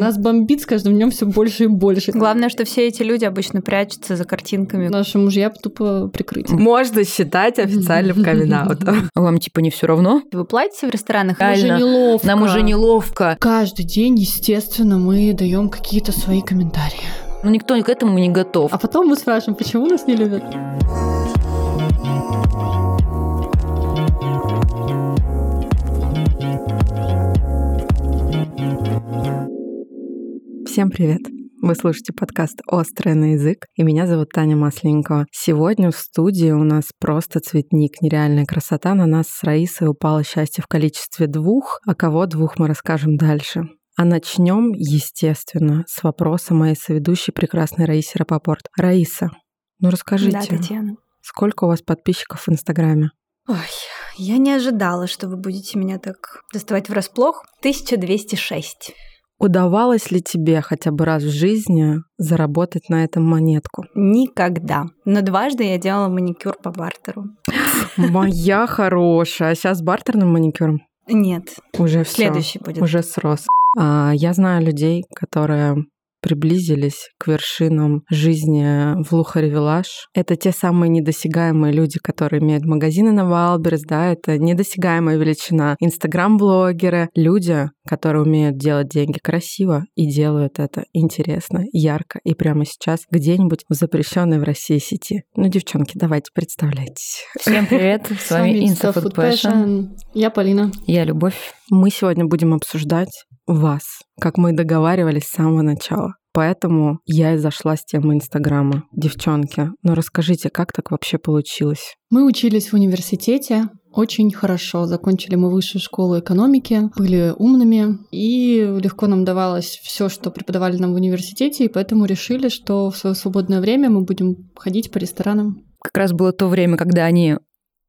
Нас бомбит с каждым днем все больше и больше. Главное, что все эти люди обычно прячутся за картинками. Наши мужья тупо прикрыть. Можно считать официальным камин Вам типа не все равно? Вы платите в ресторанах? Нам уже неловко. Нам уже неловко. Каждый день, естественно, мы даем какие-то свои комментарии. Ну никто к этому не готов. А потом мы спрашиваем, почему нас не любят. Всем привет! Вы слушаете подкаст «Острый на язык», и меня зовут Таня Масленникова. Сегодня в студии у нас просто цветник, нереальная красота. На нас с Раисой упало счастье в количестве двух, а кого двух мы расскажем дальше. А начнем, естественно, с вопроса моей соведущей прекрасной Раисы Рапопорт. Раиса, ну расскажите, Да, Татьяна. сколько у вас подписчиков в Инстаграме? Ой, я не ожидала, что вы будете меня так доставать врасплох. 1206. Удавалось ли тебе хотя бы раз в жизни заработать на этом монетку? Никогда. Но дважды я делала маникюр по бартеру. Моя хорошая. А сейчас бартерным маникюром? Нет, Уже все. следующий будет. Уже срос. А, Я знаю людей, которые приблизились к вершинам жизни в Luxury Village. Это те самые недосягаемые люди, которые имеют магазины на Wildberries, да, это недосягаемая величина. Инстаграм-блогеры, люди, которые умеют делать деньги красиво и делают это интересно, ярко и прямо сейчас где-нибудь в запрещенной в России сети. Ну, девчонки, давайте представляйтесь. Всем привет, с вами Insta Food Passion. Я Полина. Я Любовь. Мы сегодня будем обсуждать вас, как мы и договаривались с самого начала. Поэтому я и зашла с темы Инстаграма. Девчонки, ну расскажите, как так вообще получилось? Мы учились в университете очень хорошо. Закончили мы высшую школу экономики, были умными, и легко нам давалось все, что преподавали нам в университете, и поэтому решили, что в свое свободное время мы будем ходить по ресторанам. Как раз было то время, когда они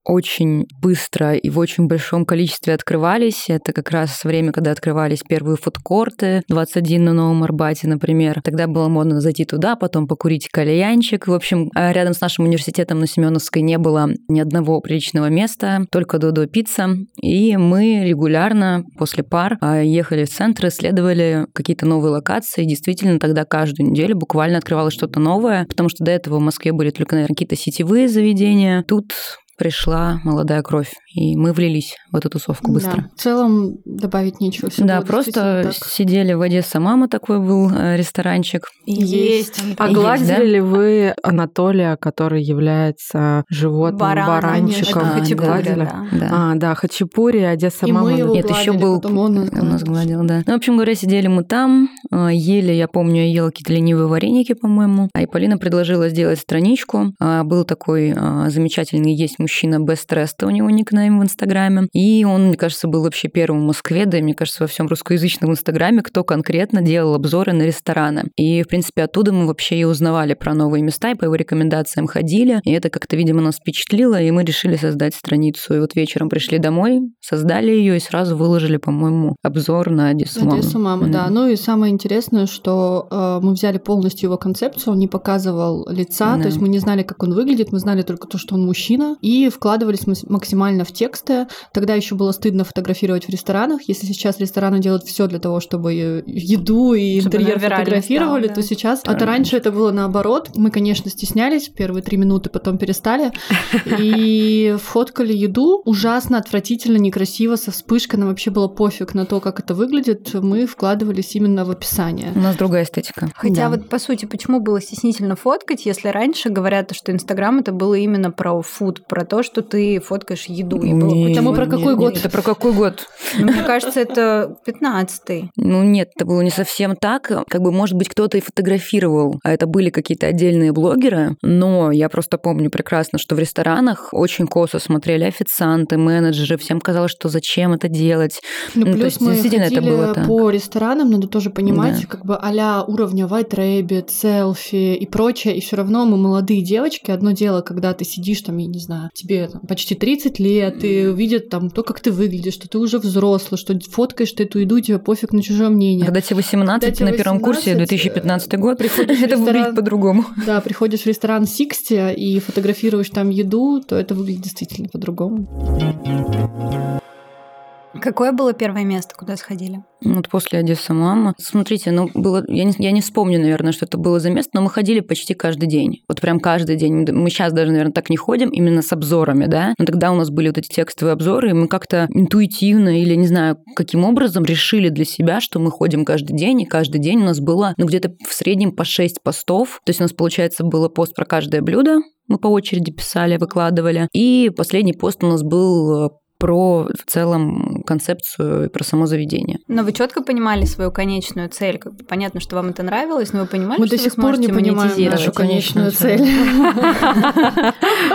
очень быстро и в очень большом количестве открывались. Это как раз время, когда открывались первые фудкорты, 21 на Новом Арбате, например. Тогда было модно зайти туда, потом покурить кальянчик. В общем, а рядом с нашим университетом на Семеновской не было ни одного приличного места, только Додо Пицца. И мы регулярно после пар а, ехали в центр, исследовали какие-то новые локации. Действительно, тогда каждую неделю буквально открывалось что-то новое, потому что до этого в Москве были только, наверное, какие-то сетевые заведения. Тут пришла молодая кровь, и мы влились в эту тусовку быстро. Да, в целом добавить нечего. Всё Да, просто так. сидели в Одесса мама такой был э, ресторанчик. Есть. Есть. А Есть, гладили да? ли вы Анатолия, который является животным, Баран, баранчиком? конечно. Хачапури, Гладили? да. Да. А, да, хачапури, Одесса И мама. мы его Нет, еще гладили, был потом он нас у нас гладил. да. Ну, в общем говоря, сидели мы там, э, ели, я помню, я ела какие-то ленивые вареники, по-моему. А и Полина предложила сделать страничку. А, Был такой а, замечательный есть мужчина Rest, у него никнейм в Инстаграме. И он, мне кажется, был вообще первым в Москве, да и, мне кажется, во всем русскоязычном Инстаграме, кто конкретно делал обзоры на рестораны. И, в принципе, оттуда мы вообще и узнавали про новые места, и по его рекомендациям ходили. И это как-то, видимо, нас впечатлило, и мы решили создать страницу. И вот вечером пришли домой, создали ее и сразу выложили, по-моему, обзор на Одессу маму. Одессу мама, да. Ну и самое интересное, что э, мы взяли полностью его концепцию, он не показывал лица, Да. то есть мы не знали, как он выглядит, мы знали только то, что он мужчина, и вкладывались максимально в тексты. Тогда еще было стыдно фотографировать в ресторанах. Если сейчас рестораны делают все для того, чтобы э, еду и Чтобы интерьер фотографировали, стало, да. то сейчас... А то раньше это было наоборот. Мы, конечно, стеснялись первые три минуты, потом перестали. И фоткали еду ужасно, отвратительно, некрасиво, со вспышкой. Нам вообще было пофиг на то, как это выглядит. Мы вкладывались именно в описание. У нас другая эстетика. Хотя Да. вот по сути, почему было стеснительно фоткать, если раньше говорят, что Инстаграм это было именно про фуд, про то, что ты фоткаешь еду. И было Не, Это мы про какой не. год? Это про какой год? Ну, Мне кажется, это 15-й. Ну нет, это было не совсем так. Как бы, может быть, кто-то и фотографировал, а это были какие-то отдельные блогеры, но я просто помню прекрасно, что в ресторанах очень косо смотрели официанты, менеджеры, всем казалось, что зачем это делать. Ну, Ну, то плюс есть, мы действительно, это ходили было так. по ресторанам, надо тоже понимать, Да. как бы а уровня White Rabbit, селфи и прочее, и все равно мы молодые девочки. Одно дело, когда ты сидишь там, я не знаю, тебе там, почти 30 лет, и видят там то, как ты выглядишь, что ты уже взрослый, что фоткаешь ты эту еду, и тебе пофиг на чужое мнение. Когда тебе 18 Когда тебе на первом курсе, 18, 2015 год, приходишь в это ресторан. выглядит по-другому. Да, приходишь в ресторан Сиксти и фотографируешь там еду, то это выглядит действительно по-другому. Какое было первое место, куда сходили? Вот после Одесса мама. Смотрите, ну было, я не, я не вспомню, наверное, что это было за место, но мы ходили почти каждый день. Вот прям каждый день. Мы сейчас даже, наверное, так не ходим, именно с обзорами, да. Но тогда у нас были вот эти текстовые обзоры, и мы как-то интуитивно или не знаю, каким образом решили для себя, что мы ходим каждый день, и каждый день у нас было, ну, где-то в среднем по 6 постов. То есть у нас, получается, было пост про каждое блюдо, мы по очереди писали, выкладывали. И последний пост у нас был э, про в целом концепцию и про само заведение. Но вы четко понимали свою конечную цель. Как бы понятно, что вам это нравилось, но вы понимали, Мы что до сих вы пор не понимаем нашу конечную цель.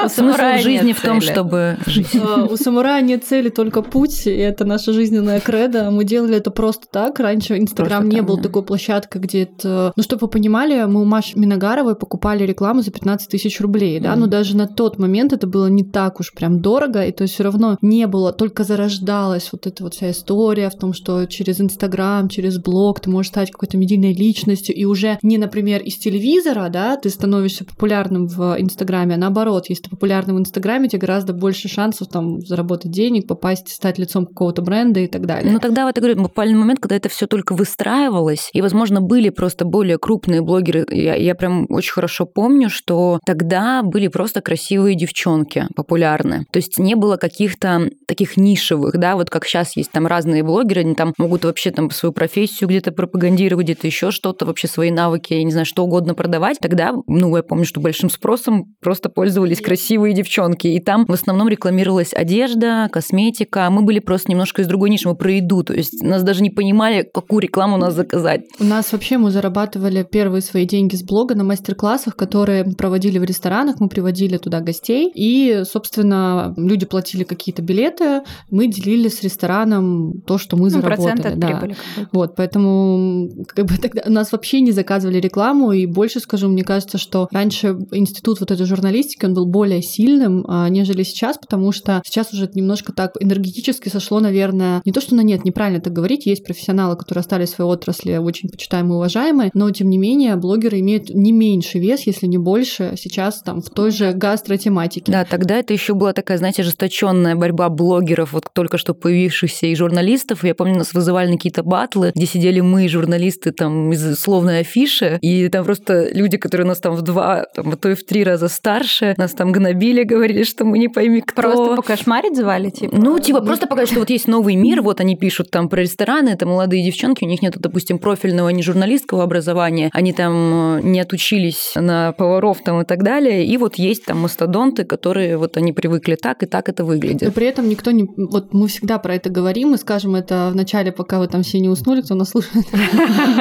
Смысл самурая жизни в том, чтобы жить. Э, У самурая нет цели, только путь, и это наша жизненная кредо. Мы делали это просто так. Раньше Инстаграм не был такой площадкой, где это... Ну, чтобы вы понимали, мы у Маши Миногаровой покупали рекламу за 15 тысяч рублей, да, но даже на тот момент это было не так уж прям дорого, и то все равно не было, только зарождалась вот эта вот вся история в том, что через Инстаграм, через блог ты можешь стать какой-то медийной личностью, и уже не, например, из телевизора, да, ты становишься популярным в Инстаграме, а наоборот, если ты популярным в Инстаграме, тебе гораздо больше шансов там заработать денег, попасть, стать лицом какого-то бренда и так далее. Ну тогда вот я говорю, буквально момент, когда это все только выстраивалось, и, возможно, были просто более крупные блогеры. Я, я прям очень хорошо помню, что тогда были просто красивые девчонки популярны. То есть не было каких-то таких нишевых, да, вот как сейчас есть там разные блогеры, они там могут вообще там свою профессию где-то пропагандировать, где-то еще что-то, вообще свои навыки, я не знаю, что угодно продавать. Тогда, ну, я помню, что большим спросом просто пользовались красивые девчонки, и там в основном рекламировалась одежда, косметика. Мы были просто немножко из другой ниши, мы про еду, то есть нас даже не понимали, какую рекламу у нас заказать. У нас вообще мы зарабатывали первые свои деньги с блога на мастер-классах, которые проводили в ресторанах, мы приводили туда гостей, и, собственно, люди платили какие-то билеты, мы делили с рестораном то, что мы Ну, заработали. да. прибыли. Вот, поэтому как бы тогда нас вообще не заказывали рекламу, и больше скажу, мне кажется, что раньше институт вот этой журналистики, он был более сильным, а, нежели сейчас, потому что сейчас уже немножко так энергетически сошло, наверное, не то, что на нет, неправильно так говорить, есть профессионалы, которые остались в своей отрасли очень почитаемые и уважаемые, но тем не менее блогеры имеют не меньший вес, если не больше, сейчас там в той же гастротематике. Да, тогда это еще была такая, знаете, ожесточенная борьба блогеров, вот только что появившихся и журналистов. Я помню, нас вызывали на какие-то батлы, где сидели мы, журналисты, там, из словной афиши, и там просто люди, которые нас там в два, там, а то и в три раза старше, нас там гнобили, говорили, что мы не пойми кто. Просто покошмарить звали, типа? Ну, типа, просто показать, что вот есть новый мир, вот они пишут там про рестораны, это молодые девчонки, у них нет, допустим, профильного не журналистского образования, они там э, не отучились на поваров там и так далее, и вот есть там мастодонты, которые вот они привыкли так, и так это Но выглядит. при этом никто не... Вот мы всегда про это говорим, и скажем это в начале, пока вы там все не уснули, кто нас слушает,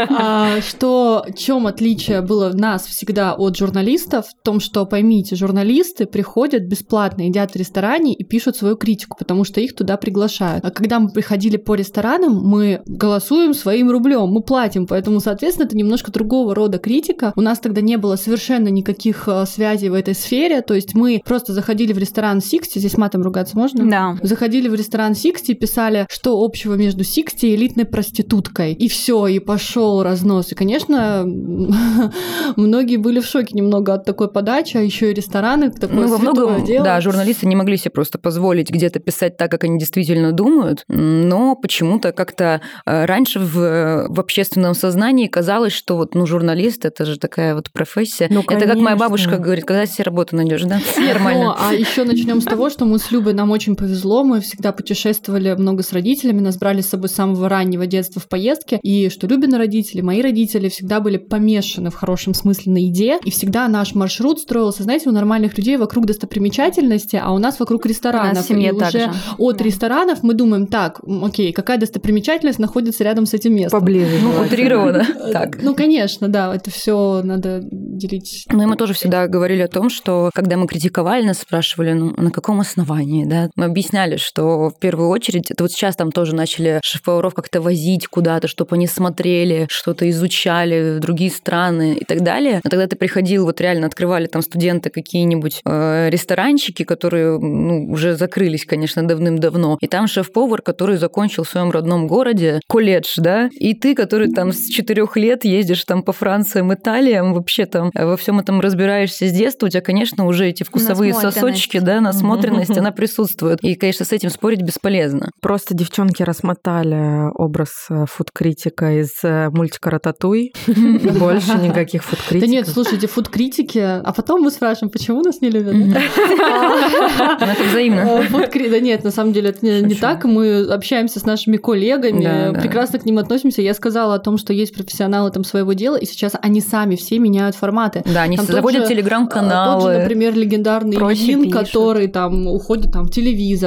А, что чем отличие было нас всегда от журналистов, в том, что, поймите, журналисты приходят бесплатно, едят в ресторане и пишут свою критику, потому что их туда приглашают. А когда мы приходили по ресторанам, мы голосуем своим рублем, мы платим, поэтому, соответственно, это немножко другого рода критика. У нас тогда не было совершенно никаких э, связей в этой сфере, то есть мы просто заходили в ресторан Sixty, здесь матом ругаться можно? Да. Заходили в ресторан Sixty, писали, что общего между Sixty и элитной проституткой. И все, и пошел разнос. И, конечно, многие были в шоке немного от такой подачи, а еще и рестораны, такое Ну, во многом, дело. да, журналисты не могли себе просто позволить где-то писать так, как они действительно думают, но почему-то как-то э, раньше в, в общественном сознании казалось, что вот, ну, журналист, это же такая вот профессия. Ну, это как моя бабушка говорит, когда себе работу найдешь, да? Нет, Нормально. ну, а еще начнем с того, что мы с Любой нам очень повезло, мы всегда путешествовали много с родителями, нас брали с собой с самого раннего детства в поездки, и что Любины родители, мои родители всегда были помешаны в хорошем смысле на еде, и всегда наш маршрут строился, знаете, у нормальных людей вокруг достопримечательности, а у нас вокруг ресторанов. У нас в семье и уже же. от Да. ресторанов мы думаем, так, окей, какая достопримечательность находится рядом с этим местом? Поближе. Ну, утрированно. Так. Ну, конечно, да, это все надо делить. Ну, и мы тоже всегда говорили о том, что когда мы критиковали, нас спрашивали, ну, на каком основании, да? Мы объясняли, что в первую очередь, это вот сейчас там тоже начали шеф-поваров как-то возить куда-то, чтобы они смотрели, что-то изучали, другие страны и так далее. Но тогда ты приходил, вот реально открывали там студенты какие-нибудь э, ресторанчики, которые ну, уже закрылись, конечно, давным-давно. И там шеф-повар, который закончил в своем родном городе колледж, да, и ты, который там с четырех лет ездишь там по Франциям, Италиям, вообще там этом, во всем этом разбираешься с детства, у тебя, конечно, уже эти вкусовые сосочки, да, насмотренность, она присутствует. И, конечно, с этим спорить бесполезно. Просто девчонки рассмотали образ э, фуд-критика из э, мультика «Рататуй». Больше никаких фуд-критиков. Да нет, слушайте, фуд-критики, а потом мы спрашиваем, почему нас не любят. Это взаимно. Да нет, на самом деле это не так. Мы общаемся с нашими коллегами, прекрасно к ним относимся. Я сказала о том, что есть профессионалы там своего дела, и сейчас они сами все меняют форматы. Да, они заводят телеграм-каналы. Тот же, например, легендарный Ильин, который там уходит там в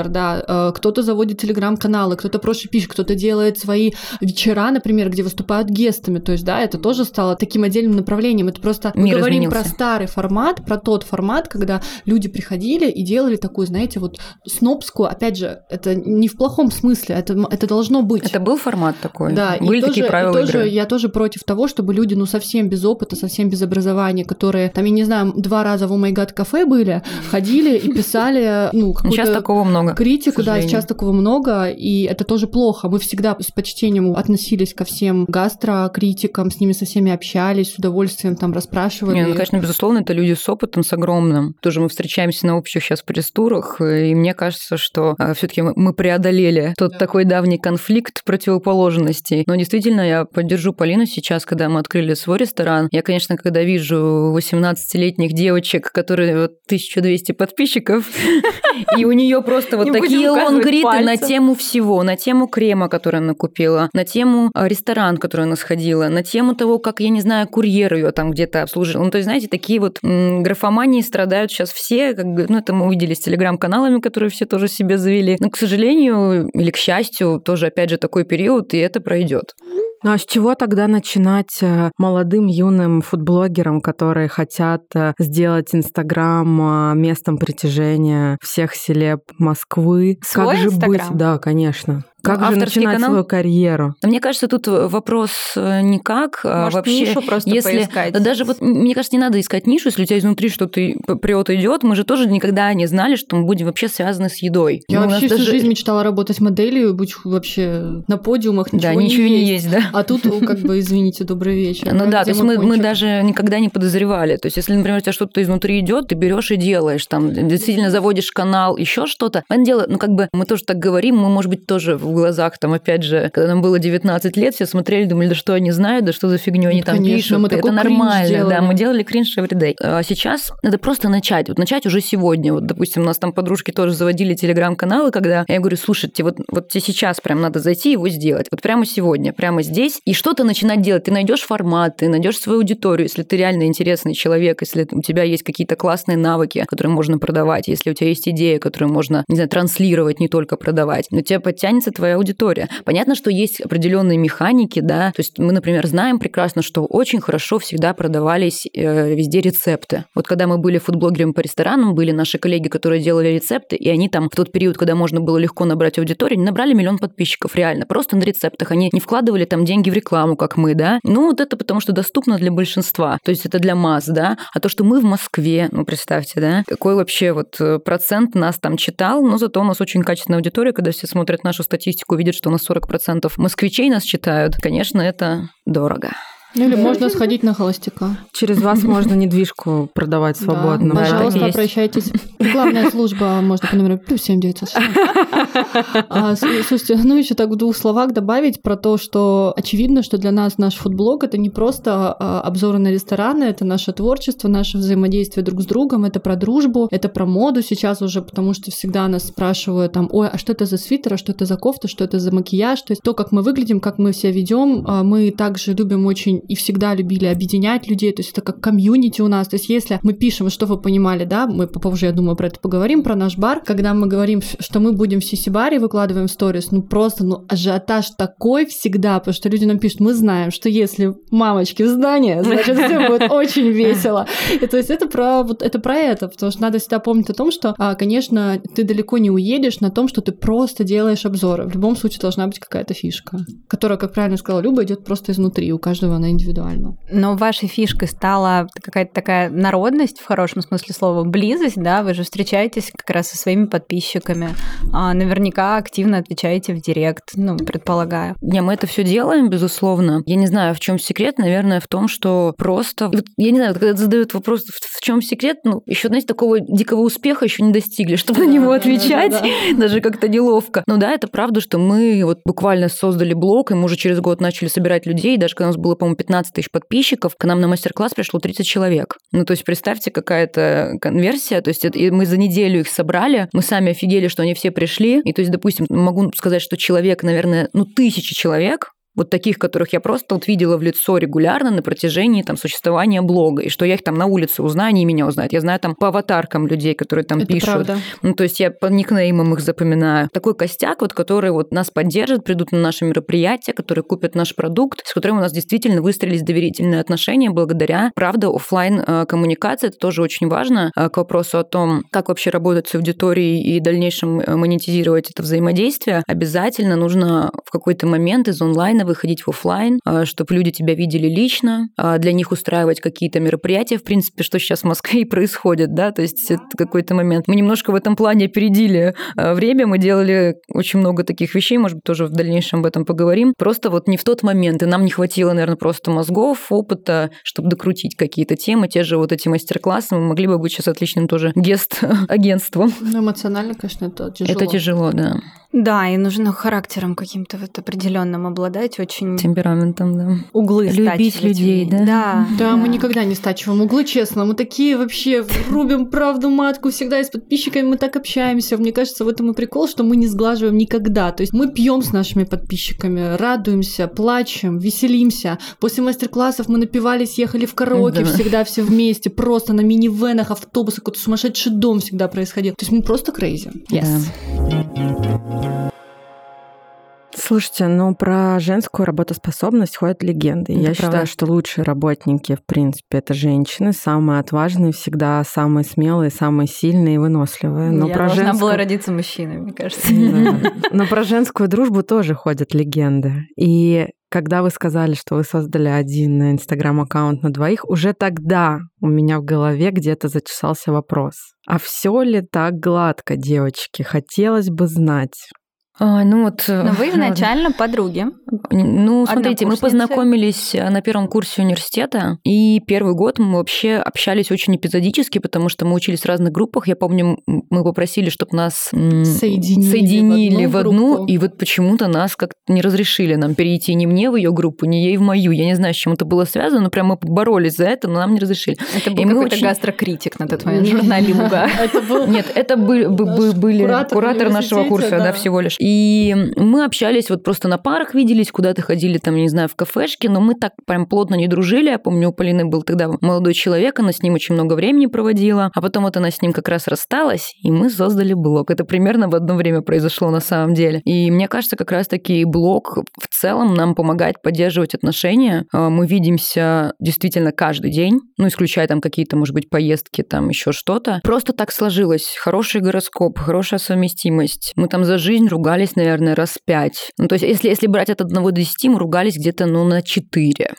телевизор, да, э, кто-то заводит телеграм-каналы, кто-то проще пишет, кто-то делает свои вечера, например, где выступают гестами. То есть, да, это тоже стало таким отдельным направлением. Это просто мы Мир говорим изменился. про старый формат, про тот формат, когда люди приходили и делали такую, знаете, вот снобскую, опять же, это не в плохом смысле, это, это должно быть. Это был формат такой? Да, Были и такие тоже, правила и тоже игры? я тоже против того, чтобы люди, ну, совсем без опыта, совсем без образования, которые, там, я не знаю, два раза в Oh My God кафе были, ходили и писали, ну, Сейчас какую-то такого много. Критику, да, сейчас такого много, и это тоже плохо. Мы всегда с почтением относились ко всем гастрокритикам, с ними со всеми общались, с удовольствием там расспрашивали. Не, ну, конечно, безусловно, это люди с опытом, с огромным. Тоже мы встречаемся на общих сейчас пресс-турах, и мне кажется, что все таки мы преодолели тот такой давний конфликт противоположностей. Но действительно, я поддержу Полину сейчас, когда мы открыли свой ресторан. Я, конечно, когда вижу 18-летних девочек, которые вот 1200 подписчиков, и у нее просто вот Не такие лонгриды на пальцем. тему всего, на тему крема, который она купила, на тему а, ресторан, который она сходила, на тему того, как, я не знаю, курьер ее там где-то обслужил. Ну, то есть, знаете, такие вот м, графомании страдают сейчас все, как бы, ну, это мы увидели с телеграм-каналами, которые все тоже себе завели. Но, к сожалению, или к счастью, тоже, опять же, такой период, и это пройдет. Ну а с чего тогда начинать э, молодым юным фудблогерам, которые хотят э, сделать Инстаграм э, местом притяжения всех селеб Москвы? Свой как же Инстаграм? быть? Да, конечно. Как же начинать канал? свою карьеру? Мне кажется, тут вопрос э, не как, а Может, вообще... нишу просто если поискать? Да даже вот, мне кажется, не надо искать нишу, если у тебя изнутри что-то прет идет. Мы же тоже никогда не знали, что мы будем вообще связаны с едой. Я Ну, вообще всю даже- жизнь мечтала работать моделью, быть вообще на подиумах, ничего, Да, ничего не есть, да. А тут, как бы, извините, добрый вечер. Ну да, то есть мы, мы даже никогда не подозревали. То есть, если, например, у тебя что-то изнутри идет, ты берешь и делаешь, там действительно заводишь канал, еще что-то. Понятное дело, ну как бы мы тоже так говорим, мы, может быть, тоже в глазах, там, опять же, когда нам было 19 лет, все смотрели, думали, да что они знают, да что за фигню они Ну, там конечно, пишут. мы это нормально, да, мы делали кринж everyday. А сейчас надо просто начать. Вот начать уже сегодня. Вот, допустим, у нас там подружки тоже заводили телеграм-каналы, когда я говорю, слушайте, вот, вот тебе сейчас прям надо зайти и его сделать. Вот прямо сегодня, прямо здесь. И что-то начинать делать. Ты найдешь формат, ты найдешь свою аудиторию, если ты реально интересный человек, если у тебя есть какие-то классные навыки, которые можно продавать, если у тебя есть идея, которую можно, не знаю, транслировать, не только продавать, у тебя подтянется твоя аудитория. Понятно, что есть определенные механики, да, то есть мы, например, знаем прекрасно, что очень хорошо всегда продавались э, везде рецепты. Вот когда мы были фудблогерами по ресторанам, были наши коллеги, которые делали рецепты, и они там в тот период, когда можно было легко набрать аудиторию, набрали миллион подписчиков, реально, просто на рецептах. Они не вкладывали там деньги в рекламу, как мы, да. Ну, вот это потому, что доступно для большинства, то есть это для масс, да. А то, что мы в Москве, ну, представьте, да, какой вообще вот э, процент нас там читал, но зато у нас очень качественная аудитория, когда все смотрят нашу статистику, видят, что у нас 40% москвичей нас читают, конечно, это дорого. Ну, или можно сходить на холостяка. Через вас можно недвижку продавать свободно. Да, пожалуйста, обращайтесь. Рекламная служба можно по номеру плюс 7 А, Слушайте, ну еще так в двух словах добавить про то, что очевидно, что для нас наш фудблог это не просто а, обзоры на рестораны, это наше творчество, наше взаимодействие друг с другом, это про дружбу, это про моду сейчас уже, потому что всегда нас спрашивают там, ой, а что это за свитер, а что это за кофта, что это за макияж, то есть то, как мы выглядим, как мы себя ведем, а, мы также любим очень и всегда любили объединять людей, то есть это как комьюнити у нас, то есть если мы пишем, что вы понимали, да, мы попозже, я думаю, про это поговорим, про наш бар, когда мы говорим, что мы будем в Сисибаре, выкладываем сторис, ну просто, ну ажиотаж такой всегда, потому что люди нам пишут, мы знаем, что если мамочки в здание, значит все будет очень весело. И то есть это про вот это про это, потому что надо всегда помнить о том, что, а, конечно, ты далеко не уедешь на том, что ты просто делаешь обзоры. В любом случае должна быть какая-то фишка, которая, как правильно сказала Люба, идет просто изнутри, у каждого она индивидуально. Но вашей фишкой стала какая-то такая народность, в хорошем смысле слова, близость, да? Вы же встречаетесь как раз со своими подписчиками. А наверняка активно отвечаете в директ, ну, предполагаю. Не, мы это все делаем, безусловно. Я не знаю, в чем секрет, наверное, в том, что просто... Я не знаю, когда задают вопрос, в чем секрет, ну, еще, знаете, такого дикого успеха еще не достигли, чтобы на него отвечать, даже как-то неловко. Ну да, это правда, что мы вот буквально создали блог, и мы уже через год начали собирать людей, даже когда у нас было, по-моему, 15 тысяч подписчиков, к нам на мастер-класс пришло 30 человек. Ну, то есть представьте, какая-то конверсия, то есть это, мы за неделю их собрали, мы сами офигели, что они все пришли, и то есть, допустим, могу сказать, что человек, наверное, ну, тысячи человек вот таких, которых я просто вот видела в лицо регулярно на протяжении там существования блога, и что я их там на улице узнаю, они меня узнают. Я знаю там по аватаркам людей, которые там Это пишут. правда. Ну, то есть я по никнеймам их запоминаю. Такой костяк, вот, который вот нас поддержит, придут на наши мероприятия, которые купят наш продукт, с которым у нас действительно выстроились доверительные отношения благодаря, правда, офлайн коммуникации. Это тоже очень важно э, к вопросу о том, как вообще работать с аудиторией и в дальнейшем э, монетизировать это взаимодействие. Обязательно нужно в какой-то момент из онлайна выходить в офлайн, чтобы люди тебя видели лично, а для них устраивать какие-то мероприятия, в принципе, что сейчас в Москве и происходит, да, то есть это какой-то момент. Мы немножко в этом плане опередили а, время, мы делали очень много таких вещей, может быть, тоже в дальнейшем об этом поговорим, просто вот не в тот момент, и нам не хватило, наверное, просто мозгов, опыта, чтобы докрутить какие-то темы, те же вот эти мастер-классы, мы могли бы быть сейчас отличным тоже гест-агентством. Ну, эмоционально, конечно, это тяжело. Это тяжело, да. Да, и нужно характером каким-то вот определенным обладать, очень Темпераментом, да. углы Любить людей, да? Да, Да, мы никогда не стачиваем углы, честно. Мы такие вообще рубим правду матку всегда и с подписчиками мы так общаемся. Мне кажется, в этом и прикол, что мы не сглаживаем никогда. То есть мы пьем с нашими подписчиками, радуемся, плачем, веселимся. После мастер-классов мы напивались, ехали в караоке Да. всегда все вместе, просто на минивенах, автобусах, какой-то сумасшедший дом всегда происходил. То есть мы просто крейзи. Yes. Слушайте, ну про женскую работоспособность ходят легенды. Это Я правда. считаю, что лучшие работники, в принципе, это женщины, самые отважные всегда, самые смелые, самые сильные и выносливые. Но Я про должна женскую... была родиться мужчиной, мне кажется. Да. Но про женскую дружбу тоже ходят легенды. И когда вы сказали, что вы создали один инстаграм-аккаунт на двоих, уже тогда у меня в голове где-то зачесался вопрос. А все ли так гладко, девочки? Хотелось бы знать. А, ну вот... Но вы э, изначально подруги. Ну, смотрите, мы познакомились э, на первом курсе университета, и первый год мы вообще общались очень эпизодически, потому что мы учились в разных группах. Я помню, мы попросили, чтобы нас м, Соединили в соединили одну в одну, и вот почему-то нас как-то не разрешили нам перейти ни мне в ее группу, ни ей в мою. Я не знаю, с чем это было связано, но прям мы боролись за это, но нам не разрешили. Это был какой-то очень- гастрокритик на тот момент был Нет, это были куратор нашего курса, да. всего лишь. И мы общались вот просто на парах, виделись, куда-то ходили там, не знаю, в кафешки, но мы так прям плотно не дружили. Я помню, у Полины был тогда молодой человек, она с ним очень много времени проводила, а потом вот она с ним как раз рассталась, и мы создали блог. Это примерно в одно время произошло на самом деле. И мне кажется, как раз-таки блог в целом нам помогает поддерживать отношения. А, Мы видимся действительно каждый день, ну, исключая там какие-то, может быть, поездки, там еще что-то. Просто так сложилось. Хороший гороскоп, хорошая совместимость. Мы там за жизнь ругались, наверное, раз пять. Ну, то есть, если, если брать от одного до десяти, мы ругались где-то, ну, на четыре.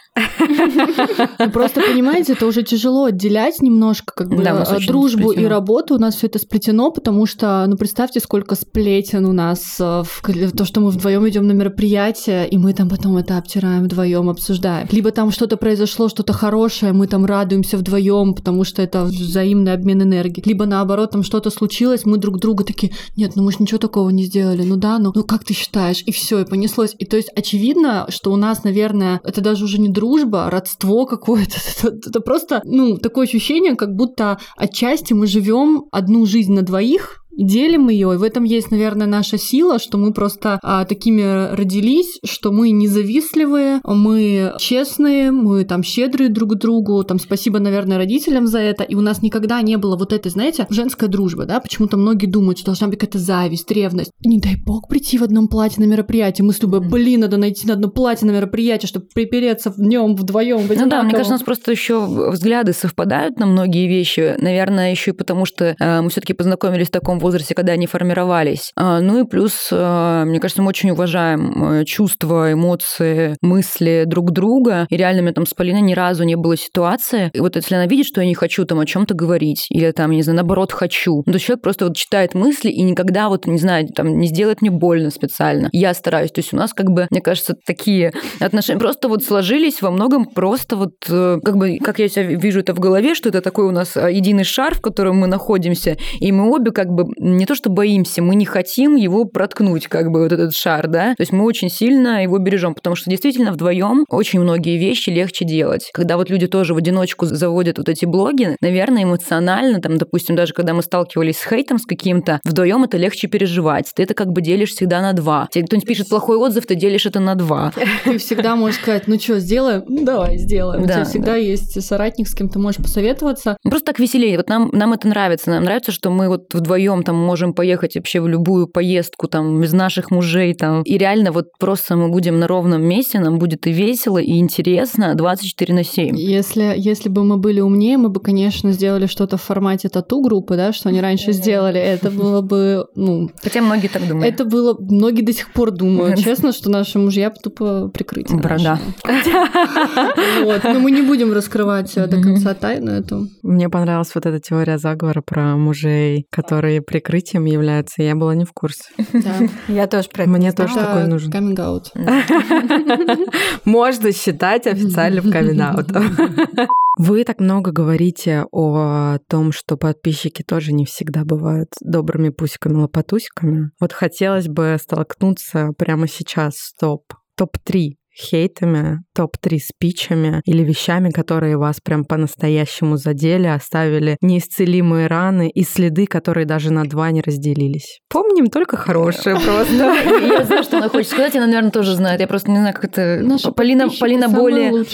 Ну, Просто, понимаете, это уже тяжело отделять немножко как бы э, дружбу и работу. У нас все это сплетено, потому что, ну, представьте, сколько сплетен у нас э, в то, что мы вдвоем идем на мероприятие, и мы там потом это обтираем вдвоем, обсуждаем. Либо там что-то произошло, что-то хорошее, мы там радуемся вдвоем, потому что это взаимный обмен энергией. Либо наоборот, там что-то случилось, мы друг друга такие, нет, ну мы же ничего такого не сделали, ну да, ну, ну как ты считаешь? И все, и понеслось. И то есть очевидно, что у нас, наверное, это даже уже не дружба, а родство какое-то. Это, это просто, ну, такое ощущение, как будто отчасти мы живем одну жизнь на двоих, делим ее, и в этом есть, наверное, наша сила, что мы просто а, такими родились, что мы независтливые, мы честные, мы там щедрые друг к другу, там спасибо, наверное, родителям за это, и у нас никогда не было вот этой, знаете, женской дружбы, да, почему-то многие думают, что должна быть какая-то зависть, ревность. Не дай бог прийти в одном платье на мероприятие, мы с тобой, блин, надо найти на одно платье на мероприятие, чтобы припереться в нем вдвоем. Ну да, мне кажется, у нас просто еще взгляды совпадают на многие вещи. Наверное, еще и потому, что э, мы все-таки познакомились в таком возрасте, когда они формировались. А, ну и плюс, а, мне кажется, мы очень уважаем э, чувства, эмоции, мысли друг друга. И реально у меня там с Полиной ни разу не было ситуации. И вот если она видит, что я не хочу там о чем-то говорить, или там, не знаю, наоборот, хочу, ну, то человек просто вот читает мысли и никогда вот, не знаю, там, не сделает мне больно специально. Я стараюсь. То есть у нас как бы, мне кажется, такие отношения просто вот сложились во многом просто вот, э, как бы, как я себя вижу это в голове, что это такой у нас э, единый шар, в котором мы находимся, и мы обе как бы не то что боимся, мы не хотим его проткнуть, как бы вот этот шар, да, то есть мы очень сильно его бережем, потому что действительно вдвоем очень многие вещи легче делать. Когда вот люди тоже в одиночку заводят вот эти блоги, наверное, эмоционально, там, допустим, даже когда мы сталкивались с хейтом с каким-то, вдвоем это легче переживать. Ты это как бы делишь всегда на два. Если кто-нибудь пишет плохой отзыв, ты делишь это на два. Ты всегда можешь сказать, ну что, сделаем? Ну давай, сделаем. У тебя всегда есть соратник, с кем ты можешь посоветоваться. Просто так веселее. Вот нам, нам это нравится. Нам нравится, что мы вот вдвоем там можем поехать вообще в любую поездку там без наших мужей там. И реально вот просто мы будем на ровном месте, нам будет и весело, и интересно 24 на 7. Если, если бы мы были умнее, мы бы, конечно, сделали что-то в формате тату-группы, да, что они раньше сделали. Это было бы, ну... Хотя многие так думают. Это было... Многие до сих пор думают, честно, что наши мужья тупо прикрытие. Борода. Вот. Но мы не будем раскрывать до конца тайну эту. Мне понравилась вот эта теория заговора про мужей, которые прикрытием являются. Я была не в курсе. Да. Я тоже про это Мне тоже такой нужен. Out. Можно считать официальным камин Вы так много говорите о том, что подписчики тоже не всегда бывают добрыми пусиками-лопатусиками. Вот хотелось бы столкнуться прямо сейчас с топ топ-3 хейтами, топ-3 спичами или вещами, которые вас прям по-настоящему задели, оставили неисцелимые раны и следы, которые даже на два не разделились. Помним только хорошее просто. Я знаю, что она хочет сказать, она, наверное, тоже знает. Я просто не знаю, как это... Полина, Полина более...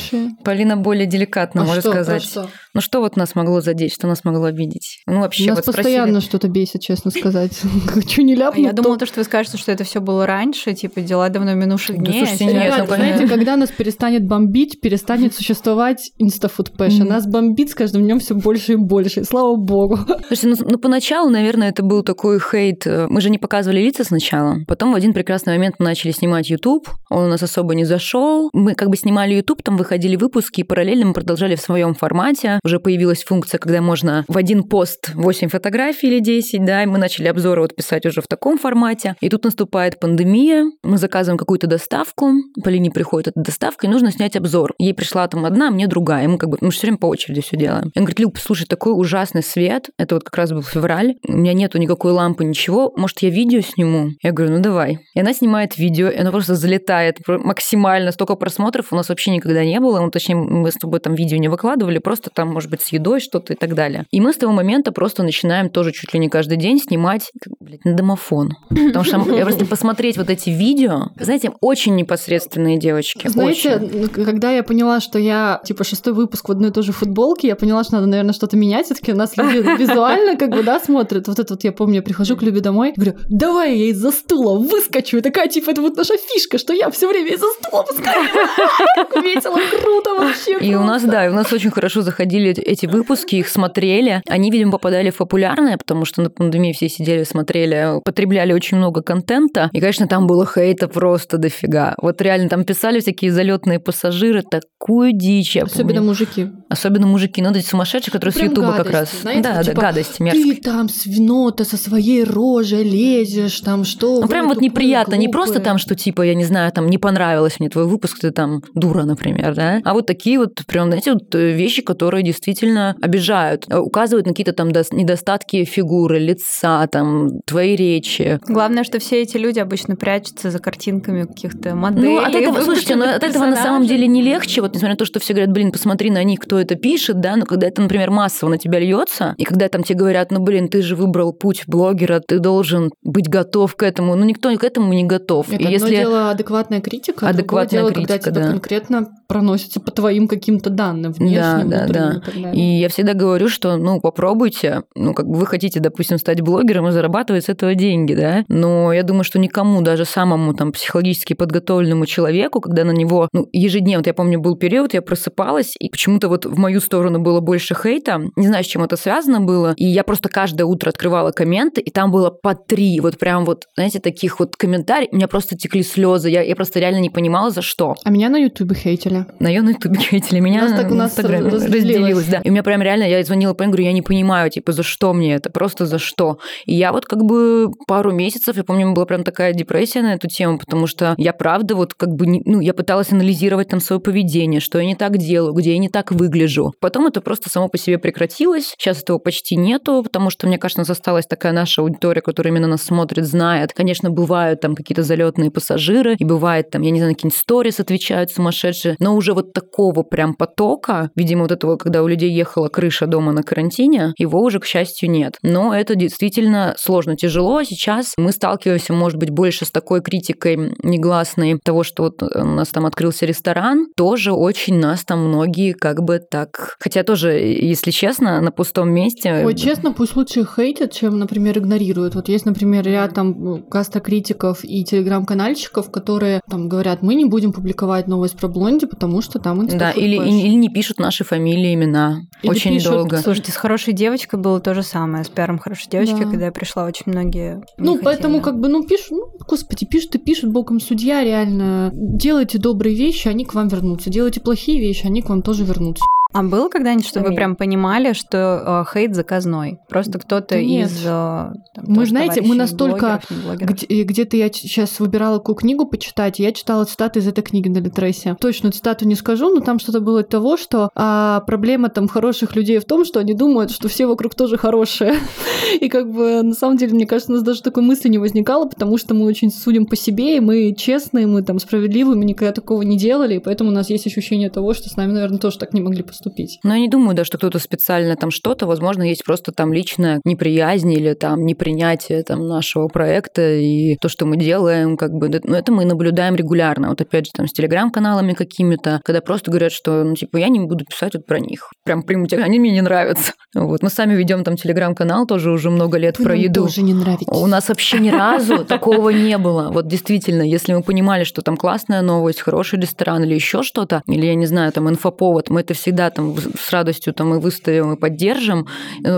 Полина более деликатно а может что, сказать. Что? Ну что вот нас могло задеть, что нас могло обидеть? Ну вообще Нас вот постоянно что-то бесит, честно сказать. Хочу не А ляпнуть. я думала, то, что вы скажете, что это все было раньше, типа дела давно минувших Да, дней. слушайте, а нет, знаете, когда нас перестанет бомбить, перестанет существовать Insta Food Passion. Нас бомбит с каждым днем все больше и больше. И слава богу. Слушайте, ну, ну, поначалу, наверное, это был такой хейт. э, Мы же не показывали лица сначала. Потом в один прекрасный момент мы начали снимать YouTube. Он у нас особо не зашел. Мы как бы снимали YouTube, там выходили выпуски, и параллельно мы продолжали в своем формате. Уже появилась функция, когда можно в один пост 8 фотографий или 10, да, и мы начали обзоры вот писать уже в таком формате. И тут наступает пандемия, мы заказываем какую-то доставку, Полине приходит эта доставка, и нужно снять обзор. Ей пришла там одна, а мне другая. И мы как бы, мы все время по очереди все делаем. Он говорит, Люб, слушай, такой ужасный свет, это вот как раз был февраль, у меня нету никакой лампы, ничего, может, я видео сниму? Я говорю, ну давай. И она снимает видео, и оно просто залетает максимально, столько просмотров у нас вообще никогда не было, ну, точнее, мы с тобой там видео не выкладывали, просто там, может быть, с едой что-то и так далее. И мы с того момента просто начинаем тоже чуть ли не каждый день снимать, блядь, на домофон. Потому что я просто посмотреть вот эти видео, знаете, очень непосредственные девочки. Знаете, очень. когда я поняла, что я, типа, шестой выпуск в одной и той же футболке, я поняла, что надо, наверное, что-то менять. Все-таки у нас люди визуально, как бы, да, смотрят. Вот это вот я помню, я прихожу к Любе домой, говорю, давай я из-за стула выскочу. И такая, типа, это вот наша фишка, что я все время из-за стула выскакиваю. Как весело, круто вообще. И у нас, да, и у нас очень хорошо заходили эти- выпуски, их смотрели. Они, видимо, попадали в популярные, потому что на пандемии все сидели, смотрели, потребляли очень много контента. И, конечно, там было хейта просто дофига. Вот реально там писали всякие залетные пассажиры, такую дичь. я Особенно помню. мужики. Особенно мужики, ну, эти сумасшедшие, которые Прям с Ютуба как раз. знаете, да, вот да, типа, гадости Ты там свино-то со своей рожей лезешь, там что? Ну, прям вот неприятно. Не просто глупые. там, что типа, я не знаю, там не понравилось мне твой выпуск, ты там дура, например, да? А вот такие вот прям, знаете, вот э, вещи, которые действительно обижают. Э, Указывают на какие-то там дос- недостатки фигуры, лица, там, твоей речи. Главное, что все эти люди обычно прячутся за картинками каких-то моделей. Ну, от этого, слушайте, выпущенных от этого на самом деле не легче, вот несмотря на то, что все говорят, блин, посмотри на них, кто это пишет, да, но когда это, например, массово на тебя льется, и когда там тебе говорят, ну, блин, ты же выбрал путь блогера, ты должен быть готов к этому, ну, никто к этому не готов. Это и одно если... дело адекватная критика, Адекватная другое дело, когда критика, тебя да. конкретно проносится по твоим каким-то данным, внешним, да, внутренним да. и И я всегда говорю, что, ну, попробуйте, ну, как бы вы хотите, допустим, стать блогером и зарабатывать с этого деньги, да, но я думаю, что никому, даже самому там психологически подготовленному человеку, человеку, когда на него, ну, ежедневно, я помню, был период, я просыпалась, и почему-то вот в мою сторону было больше хейта. Не знаю, с чем это связано было. И я просто каждое утро открывала комменты, и там было по три, вот прям вот, знаете, таких вот комментариев. У меня просто текли слезы. Я, я просто реально не понимала, за что. А меня на Ютубе хейтили. На ее на Ютубе хейтили, меня У нас так у на нас разделилось. разделилось, да. И у меня прям реально, я звонила по говорю, я не понимаю, типа, за что мне это, просто за что. И я вот как бы пару месяцев, я помню, была прям такая депрессия на эту тему, потому что я правда вот как бы, не- ну, я пыталась анализировать там свое поведение, что я не так делаю, где я не так выгляжу. Потом это просто само по себе прекратилось. Сейчас этого почти нету, потому что, мне кажется, осталась такая наша аудитория, которая именно нас смотрит, знает. Конечно, бывают там какие-то залетные пассажиры, и бывает там, я не знаю, какие-нибудь сторис отвечают сумасшедшие, но уже вот такого прям потока, видимо, вот этого, когда у людей ехала крыша дома на карантине, его уже, к счастью, нет. Но это действительно сложно, тяжело. Сейчас мы сталкиваемся, может быть, больше с такой критикой негласной того, что вот у нас там открылся ресторан, тоже очень нас там многие как бы так... Хотя тоже, если честно, на пустом месте... Ой, честно, пусть лучше хейтят, чем, например, игнорируют. Вот есть, например, ряд там ну, каста-критиков и телеграм-канальщиков, которые там говорят, мы не будем публиковать новость про Блонди, потому что там Да, или, инстафэш». или не пишут наши фамилии, имена. Или очень пишут, долго. Слушайте, с хорошей девочкой было то же самое. С пиаром хорошей девочки, Да. когда я пришла, очень многие. Ну, поэтому хотели. как бы, ну, пишут, ну, господи, пишут и пишут, боком судья, реально. Делайте добрые вещи, они к вам вернутся. Делайте плохие вещи, они к вам тоже вернутся. А было когда-нибудь, чтобы вы прям понимали, что э, хейт заказной? Просто кто-то из... э, там, Мы, знаете, мы настолько блогеров, где-то я сейчас выбирала какую книгу почитать, и я читала цитаты из этой книги на Литресе. Точно цитату не скажу, но там что-то было от того, что а, проблема там хороших людей в том, что они думают, что все вокруг тоже хорошие. И как бы на самом деле, мне кажется, у нас даже такой мысли не возникало, потому что мы очень судим по себе, и мы честные, мы там справедливые, мы никогда такого не делали, и поэтому у нас есть ощущение того, что с нами, наверное, тоже так не могли поступить. Но я не думаю, да, что кто-то специально там что-то, возможно, есть просто там личная неприязнь или там непринятие там нашего проекта и то, что мы делаем, как бы, ну, это мы наблюдаем регулярно. Вот опять же там с телеграм-каналами какими-то, когда просто говорят, что, ну, типа, я не буду писать вот про них. Прям текстом, они мне не нравятся. Вот, мы сами ведем там телеграм-канал тоже уже много лет Вы про еду. тоже не нравитесь. У нас вообще ни разу такого не было. Вот действительно, если мы понимали, что там классная новость, хороший ресторан или еще что-то, или, я не знаю, там инфоповод, мы это всегда там с радостью там и выставим, и поддержим,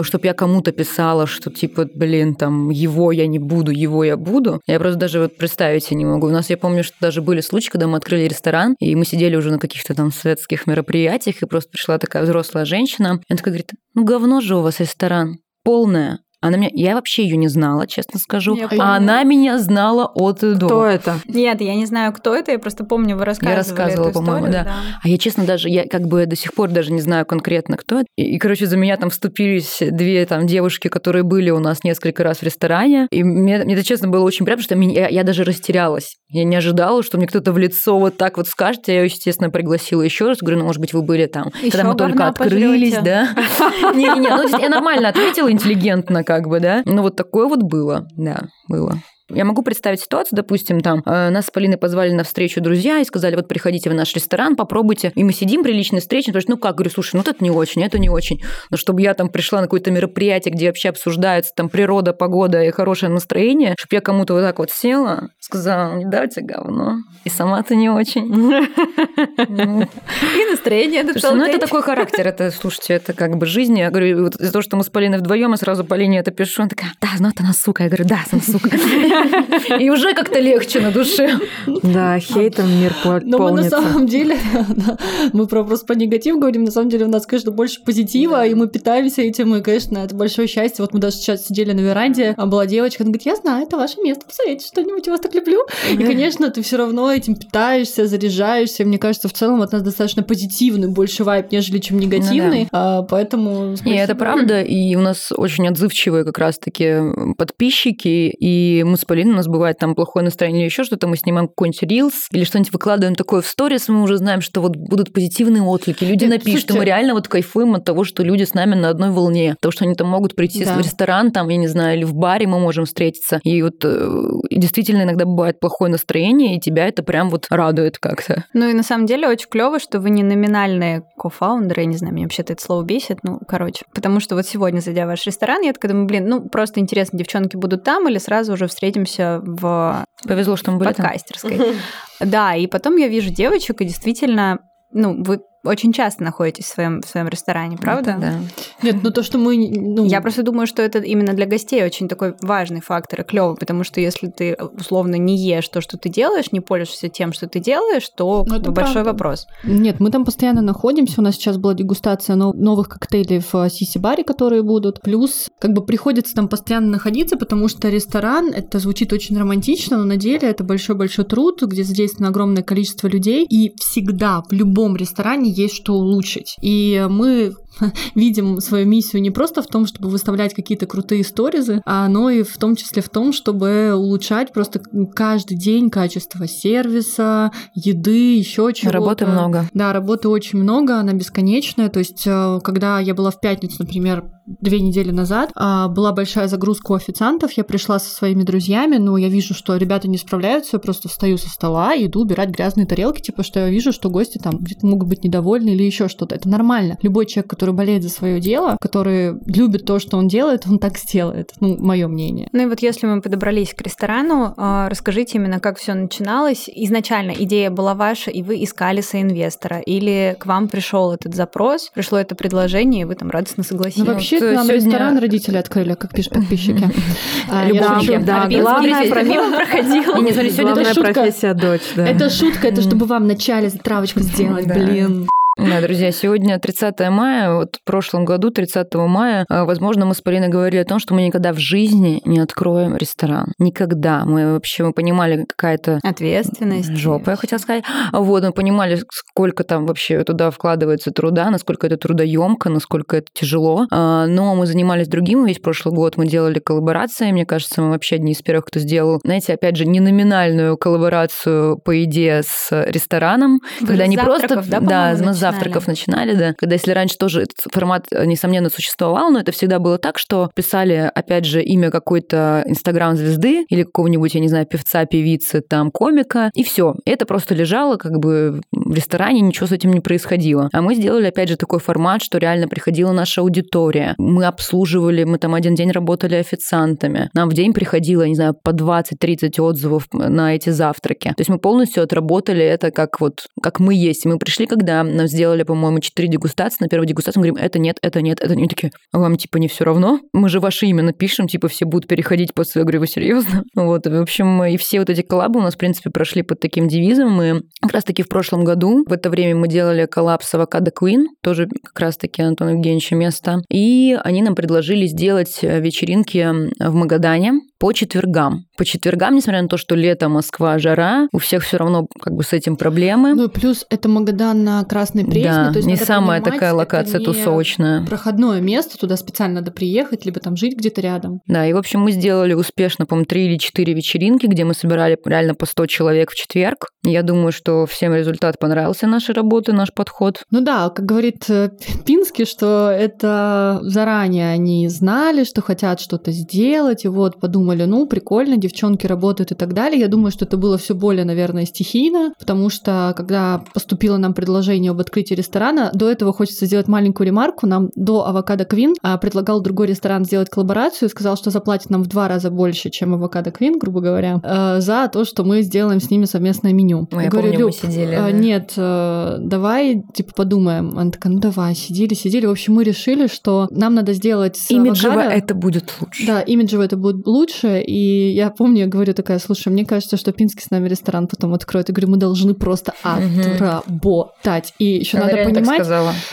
чтобы я кому-то писала, что типа, блин, там, его я не буду, его я буду. Я просто даже вот представить себе не могу. У нас, я помню, что даже были случаи, когда мы открыли ресторан, и мы сидели уже на каких-то там светских мероприятиях, и просто пришла такая взрослая женщина, и она такая говорит, ну говно же у вас ресторан, полное. Она меня, я вообще ее не знала, честно скажу. Я а помню. она меня знала от и до. Кто это? Нет, я не знаю, кто это, я просто помню, вы рассказывали рассказывала, эту по-моему, историю, да. А я, честно, даже, я как бы до сих пор даже не знаю конкретно, кто это. И, и, короче, за меня там вступились две там девушки, которые были у нас несколько раз в ресторане. И мне, мне это, честно, было очень приятно, потому что я, я даже растерялась. Я не ожидала, что мне кто-то в лицо вот так вот скажет. Я ее, естественно, пригласила еще раз. Говорю, ну, может быть, вы были там, Ещё когда мы только открылись, пожрёте. да? Не-не-не, ну, я нормально ответила, интеллигентно как бы, да. Ну, вот такое вот было, да, было. Я могу представить ситуацию, допустим, там э, нас с Полиной позвали на встречу друзья и сказали, вот приходите в наш ресторан, попробуйте. И мы сидим при личной встрече, потому что, ну как, говорю, слушай, ну это не очень, это не очень. Но чтобы я там пришла на какое-то мероприятие, где вообще обсуждается там природа, погода и хорошее настроение, чтобы я кому-то вот так вот села, сказала, не давайте говно. И сама ты не очень. Ну, И настроение это ну это такой характер, это, слушайте, это как бы жизнь. Я говорю, вот из-за того, что мы с Полиной вдвоем, я сразу Полине это пишу, она такая, да, ну это она сука. Я говорю, да, она сука. И уже как-то легче на душе. Да, хейтом мир Но мы на самом деле, мы про просто по негатив говорим, на самом деле у нас, конечно, больше позитива, и мы питаемся этим, и, конечно, это большое счастье. Вот мы даже сейчас сидели на веранде, а была девочка, она говорит, я знаю, это ваше место, посмотрите что-нибудь, я вас так люблю. И, конечно, ты все равно этим питаешься, заряжаешься. Мне кажется, в целом от нас достаточно позитивный больше вайп, нежели чем негативный, А, поэтому... И спасибо. это правда, и у нас очень отзывчивые как раз-таки подписчики, и мы с Полиной, у нас бывает там плохое настроение или еще что-то, мы снимаем какой-нибудь рилс или что-нибудь выкладываем такое в сторис, мы уже знаем, что вот будут позитивные отклики, люди Нет, напишут, и мы слушайте- реально вот кайфуем от того, что люди с нами на одной волне, того, что они там могут прийти Да. в ресторан, там, я не знаю, или в баре мы можем встретиться, и вот э, действительно иногда иногда бывает плохое настроение, и тебя это прям вот радует как-то. Ну и на самом деле очень клево, что вы не номинальные кофаундеры, я не знаю, меня вообще-то это слово бесит, ну, короче. Потому что вот сегодня, зайдя в ваш ресторан, я такая думаю, блин, ну, просто интересно, девчонки будут там или сразу уже встретимся в Повезло, что мы были подкастерской. Да, и потом я вижу девочек, и действительно, ну, вы очень часто находитесь в своем, в своем ресторане, правда? Это да. Нет, ну то, что мы... Ну... Я просто думаю, что это именно для гостей очень такой важный фактор и клёвый, потому что если ты условно не ешь то, что ты делаешь, не пользуешься тем, что ты делаешь, то Ну, это большой правда. вопрос. Нет, мы там постоянно находимся. У нас сейчас была дегустация нов- новых коктейлей в Сиси-баре, которые будут. Плюс, как бы приходится там постоянно находиться, потому что ресторан, это звучит очень романтично, но на деле это большой-большой труд, где задействовано огромное количество людей. И всегда в любом ресторане есть что улучшить. И мы видим свою миссию не просто в том, чтобы выставлять какие-то крутые сторизы, а но и в том числе в том, чтобы улучшать просто каждый день качество сервиса, еды, еще чего-то. Работы много. Да, работы очень много, она бесконечная. То есть, э, когда я была в пятницу, например, две недели назад, а, была большая загрузка у официантов, я пришла со своими друзьями, но я вижу, что ребята не справляются, я просто встаю со стола и иду убирать грязные тарелки, типа, что я вижу, что гости там где-то могут быть недовольны или еще что-то. Это нормально. Любой человек, который болеет за свое дело, который любит то, что он делает, он так сделает. Ну, мое мнение. Ну и вот если мы подобрались к ресторану, а, расскажите именно, как все начиналось. Изначально идея была ваша, и вы искали соинвестора, или к вам пришел этот запрос, пришло это предложение, и вы там радостно согласились? Ну, вообще, Вот, нам сегодня- ресторан родители открыли, как пишут подписчики. А, шучу. Да, главное смотрите, про- мимо проходил. И не сегодня это шутка. профессия дочь, да. Это шутка, это чтобы вам вначале травочку сделать, блин. Да, друзья, сегодня 30 мая, вот в прошлом году, 30 мая, а, возможно, мы с Полиной говорили о том, что мы никогда в жизни не откроем ресторан. Никогда. Мы вообще мы понимали, какая-то Ответственность. жопа, я хотела сказать. Вот, мы понимали, сколько там вообще туда вкладывается труда, насколько это трудоемко, насколько это тяжело. А, Но мы занимались другим весь прошлый год. Мы делали коллаборации. Мне кажется, мы вообще одни из первых, кто сделал, знаете, опять же, не номинальную коллаборацию по еде с рестораном. Вы когда не просто... да, да, мы? Завтраков начинали, да. Когда если раньше тоже этот формат, э, несомненно, существовал, но это всегда было так, что писали, опять же, имя какой-то инстаграм-звезды или какого-нибудь, я не знаю, певца, певицы, там, комика, и все. Это просто лежало как бы в ресторане, ничего с этим не происходило. А мы сделали, опять же, такой формат, что реально приходила наша аудитория. Мы обслуживали, мы там один день работали официантами. Нам в день приходило, я не знаю, по 20-30 отзывов на эти завтраки. То есть мы полностью отработали это как вот, как мы есть. Мы пришли, когда нам сделали, по-моему, 4 дегустации. На первой дегустации мы говорим, это нет, это нет, это. Они такие, а вам типа не все равно? Мы же ваше имя напишем, типа все будут переходить после. Я говорю, вы серьезно? Вот, в общем, и все вот эти коллабы у нас, в принципе, прошли под таким девизом. Мы как раз-таки в прошлом году, в это время мы делали коллаб с Avocado Queen, тоже как раз-таки Антона Евгеньевича место. И они нам предложили сделать э, вечеринки в Магадане по четвергам. По четвергам, несмотря на то, что лето, Москва, жара, у всех все равно как бы с этим проблемы. Ну и плюс это Магадан на Красной Пресне. да, то есть не самая такая это локация не тусовочная. проходное место, туда специально надо приехать, либо там жить где-то рядом. Да, и, в общем, мы сделали успешно, по-моему, три или четыре вечеринки, где мы собирали реально по 100 человек в четверг. Я думаю, что всем результат понравился нашей работы, наш подход. Ну да, как говорит э, Пинский, что это заранее они знали, что хотят что-то сделать, и вот подумали, ну, прикольно, девчонки работают и так далее. Я думаю, что это было все более, наверное, стихийно, потому что когда поступило нам предложение об открытии ресторана, до этого хочется сделать маленькую ремарку. Нам до Авокадо Квин а, предлагал другой ресторан сделать коллаборацию сказал, что заплатит нам в два раза больше, чем Авокадо Квин, грубо говоря, э, за то, что мы сделаем с ними совместное меню. Ой, я помню, мы «Люб, сидели, а, да. нет, э, давай, типа, подумаем. Она такая, ну давай, сидели, сидели. В общем, мы решили, что нам надо сделать с Имиджево авокадо- это будет лучше. Да, имиджево это будет лучше. И я помню, я говорю такая, слушай, мне кажется, что Пинский с нами ресторан потом откроет. Я говорю, мы должны просто отработать. И еще Она надо понимать,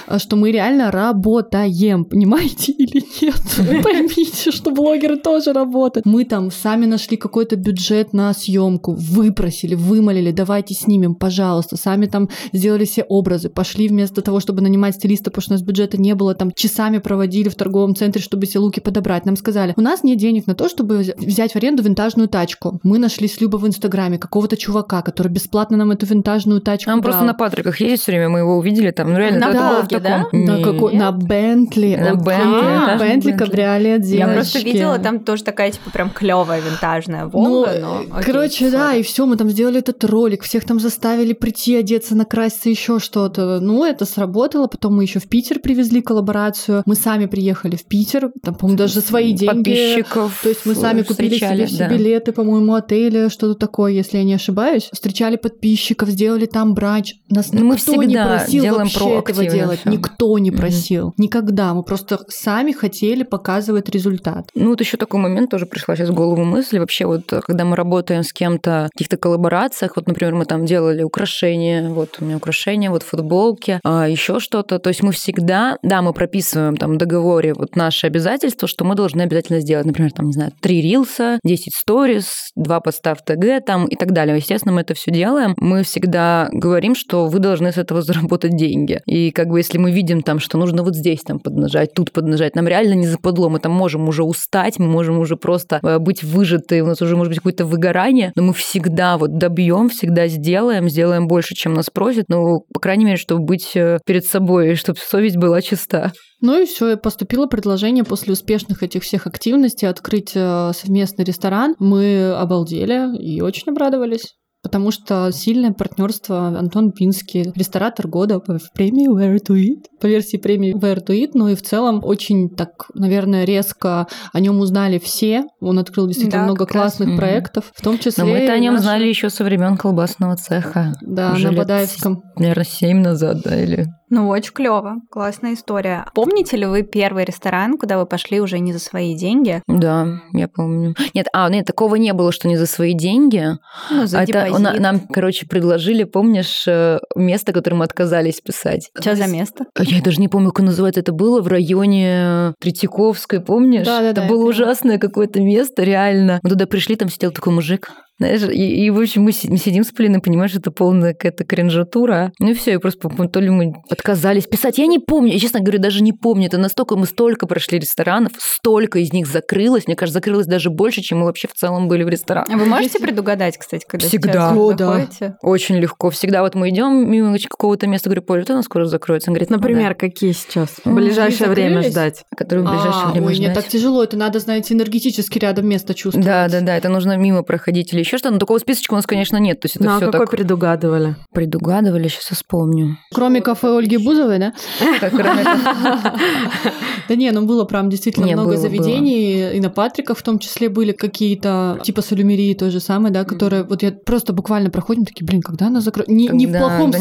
а, что мы реально работаем, понимаете или нет? Поймите, что блогеры тоже работают. Мы там сами нашли какой-то бюджет на съемку, выпросили, вымолили, давайте снимем, пожалуйста. Сами там сделали все образы, пошли вместо того, чтобы нанимать стилиста, потому что у нас бюджета не было, там часами проводили в торговом центре, чтобы все луки подобрать. Нам сказали, у нас нет денег на то, чтобы взять в аренду винтажную винтажную тачку. Мы нашли с Любой в Инстаграме какого-то чувака, который бесплатно нам эту винтажную тачку Он дал. просто на Патриках ездит все время, мы его увидели там, ну реально, На в Волге, да? На, какой- на Бентли. На. Бентли, А, Бентли, Бентли. кабриолет, Я просто видела, там тоже такая, типа, прям клевая винтажная Ну, Волга, но... окей, короче, да, сори. и все, мы там сделали этот ролик, всех там заставили прийти, одеться, накраситься, еще что-то. Ну, это сработало. Потом мы еще в Питер привезли коллаборацию. Мы сами приехали в Питер, там, по-моему, даже за свои деньги. Подписчиков То есть мы сами купили встречали, себе все да. Билеты, по-моему, отеля, что-то такое, если я не ошибаюсь. Встречали подписчиков, сделали там брач. Нас Ну, мы никто не всегда просил вообще этого делать. Никто не просил. Никогда. Мы просто сами хотели показывать результат. Ну, вот еще такой момент тоже пришла сейчас в голову мысль. Вообще, вот когда мы работаем с кем-то в каких-то коллаборациях, вот, например, мы там делали украшения, вот у меня украшения, вот футболки, а, еще что-то. То есть мы всегда, да, мы прописываем там в договоре вот наши обязательства, что мы должны обязательно сделать, например, там, не знаю, три рилса, 10 сторис, два поста в ТГ там и так далее. Естественно, мы это все делаем. Мы всегда говорим, что вы должны с этого заработать деньги. И как бы если мы видим там, что нужно вот здесь там поднажать, тут поднажать, нам реально не западло, мы там можем уже устать, мы можем уже просто э, быть выжаты, у нас уже может быть какое-то выгорание, но мы всегда вот добьем, всегда сделаем, сделаем больше, чем нас просят, ну, по крайней мере, чтобы быть э, перед собой, чтобы совесть была чиста. Ну и все, поступило предложение после успешных этих всех активностей открыть э, совместный ресторан. Мы обалдели и очень обрадовались. Потому что сильное партнерство Антон Пинский, ресторатор года по- в премии Where to Eat, по версии премии Where to Eat, ну и в целом очень так, наверное, резко о нем узнали все. Он открыл действительно Да, много раз. классных Мгм. проектов, в том числе Но мы-то о нем наши- знали еще со времен колбасного цеха. Да, Уже на лет Бадаевском. Наверное, семь назад, да, или... Ну, очень клево, классная история. Помните ли вы первый ресторан, куда вы пошли уже не за свои деньги? Да, я помню. Нет, а, нет, такого не было, что не за свои деньги. Ну, за это депозит. на- нам, короче, предложили, помнишь, э, место, которое мы отказались писать. Что за место? А Я даже не помню, как называется. Это было в районе Третьяковской, помнишь? Да-да-да, Это я было ужасное какое-то место, реально. Мы туда пришли, там сидел такой мужик. Знаешь, и, и, в общем, мы си- мы сидим с Полиной, понимаешь, это полная какая-то кринжатура. Ну и все, и просто то ли мы отказались писать. Я не помню, я, честно говорю, даже не помню. Это настолько, мы столько прошли ресторанов, столько из них закрылось. Мне кажется, закрылось даже больше, чем мы вообще в целом были в ресторанах. А Вы можете предугадать, кстати, когда Всегда. сейчас О, да. Очень легко. Всегда вот мы идем мимо какого-то места, говорю, Поля, вот оно скоро закроется. Он говорит, «Ну Например, какие сейчас? В ближайшее время ждать. да». который в ближайшее А, время ой, нет, ждать. так тяжело, это надо, знаете, энергетически рядом место чувствовать. Да, да, да, это нужно мимо проходить или еще что-то. Но такого списочка у нас, конечно, нет. То есть это Ну, а все какой так предугадывали? предугадывали, сейчас вспомню. Кроме кафе Ольги Бузовой, да? Да не, ну было прям действительно много заведений, и на Патриках в том числе были какие-то, типа Солюмерии той же самой, да, которые вот я просто буквально проходим, такие, блин, когда она закроет? Не, в плохом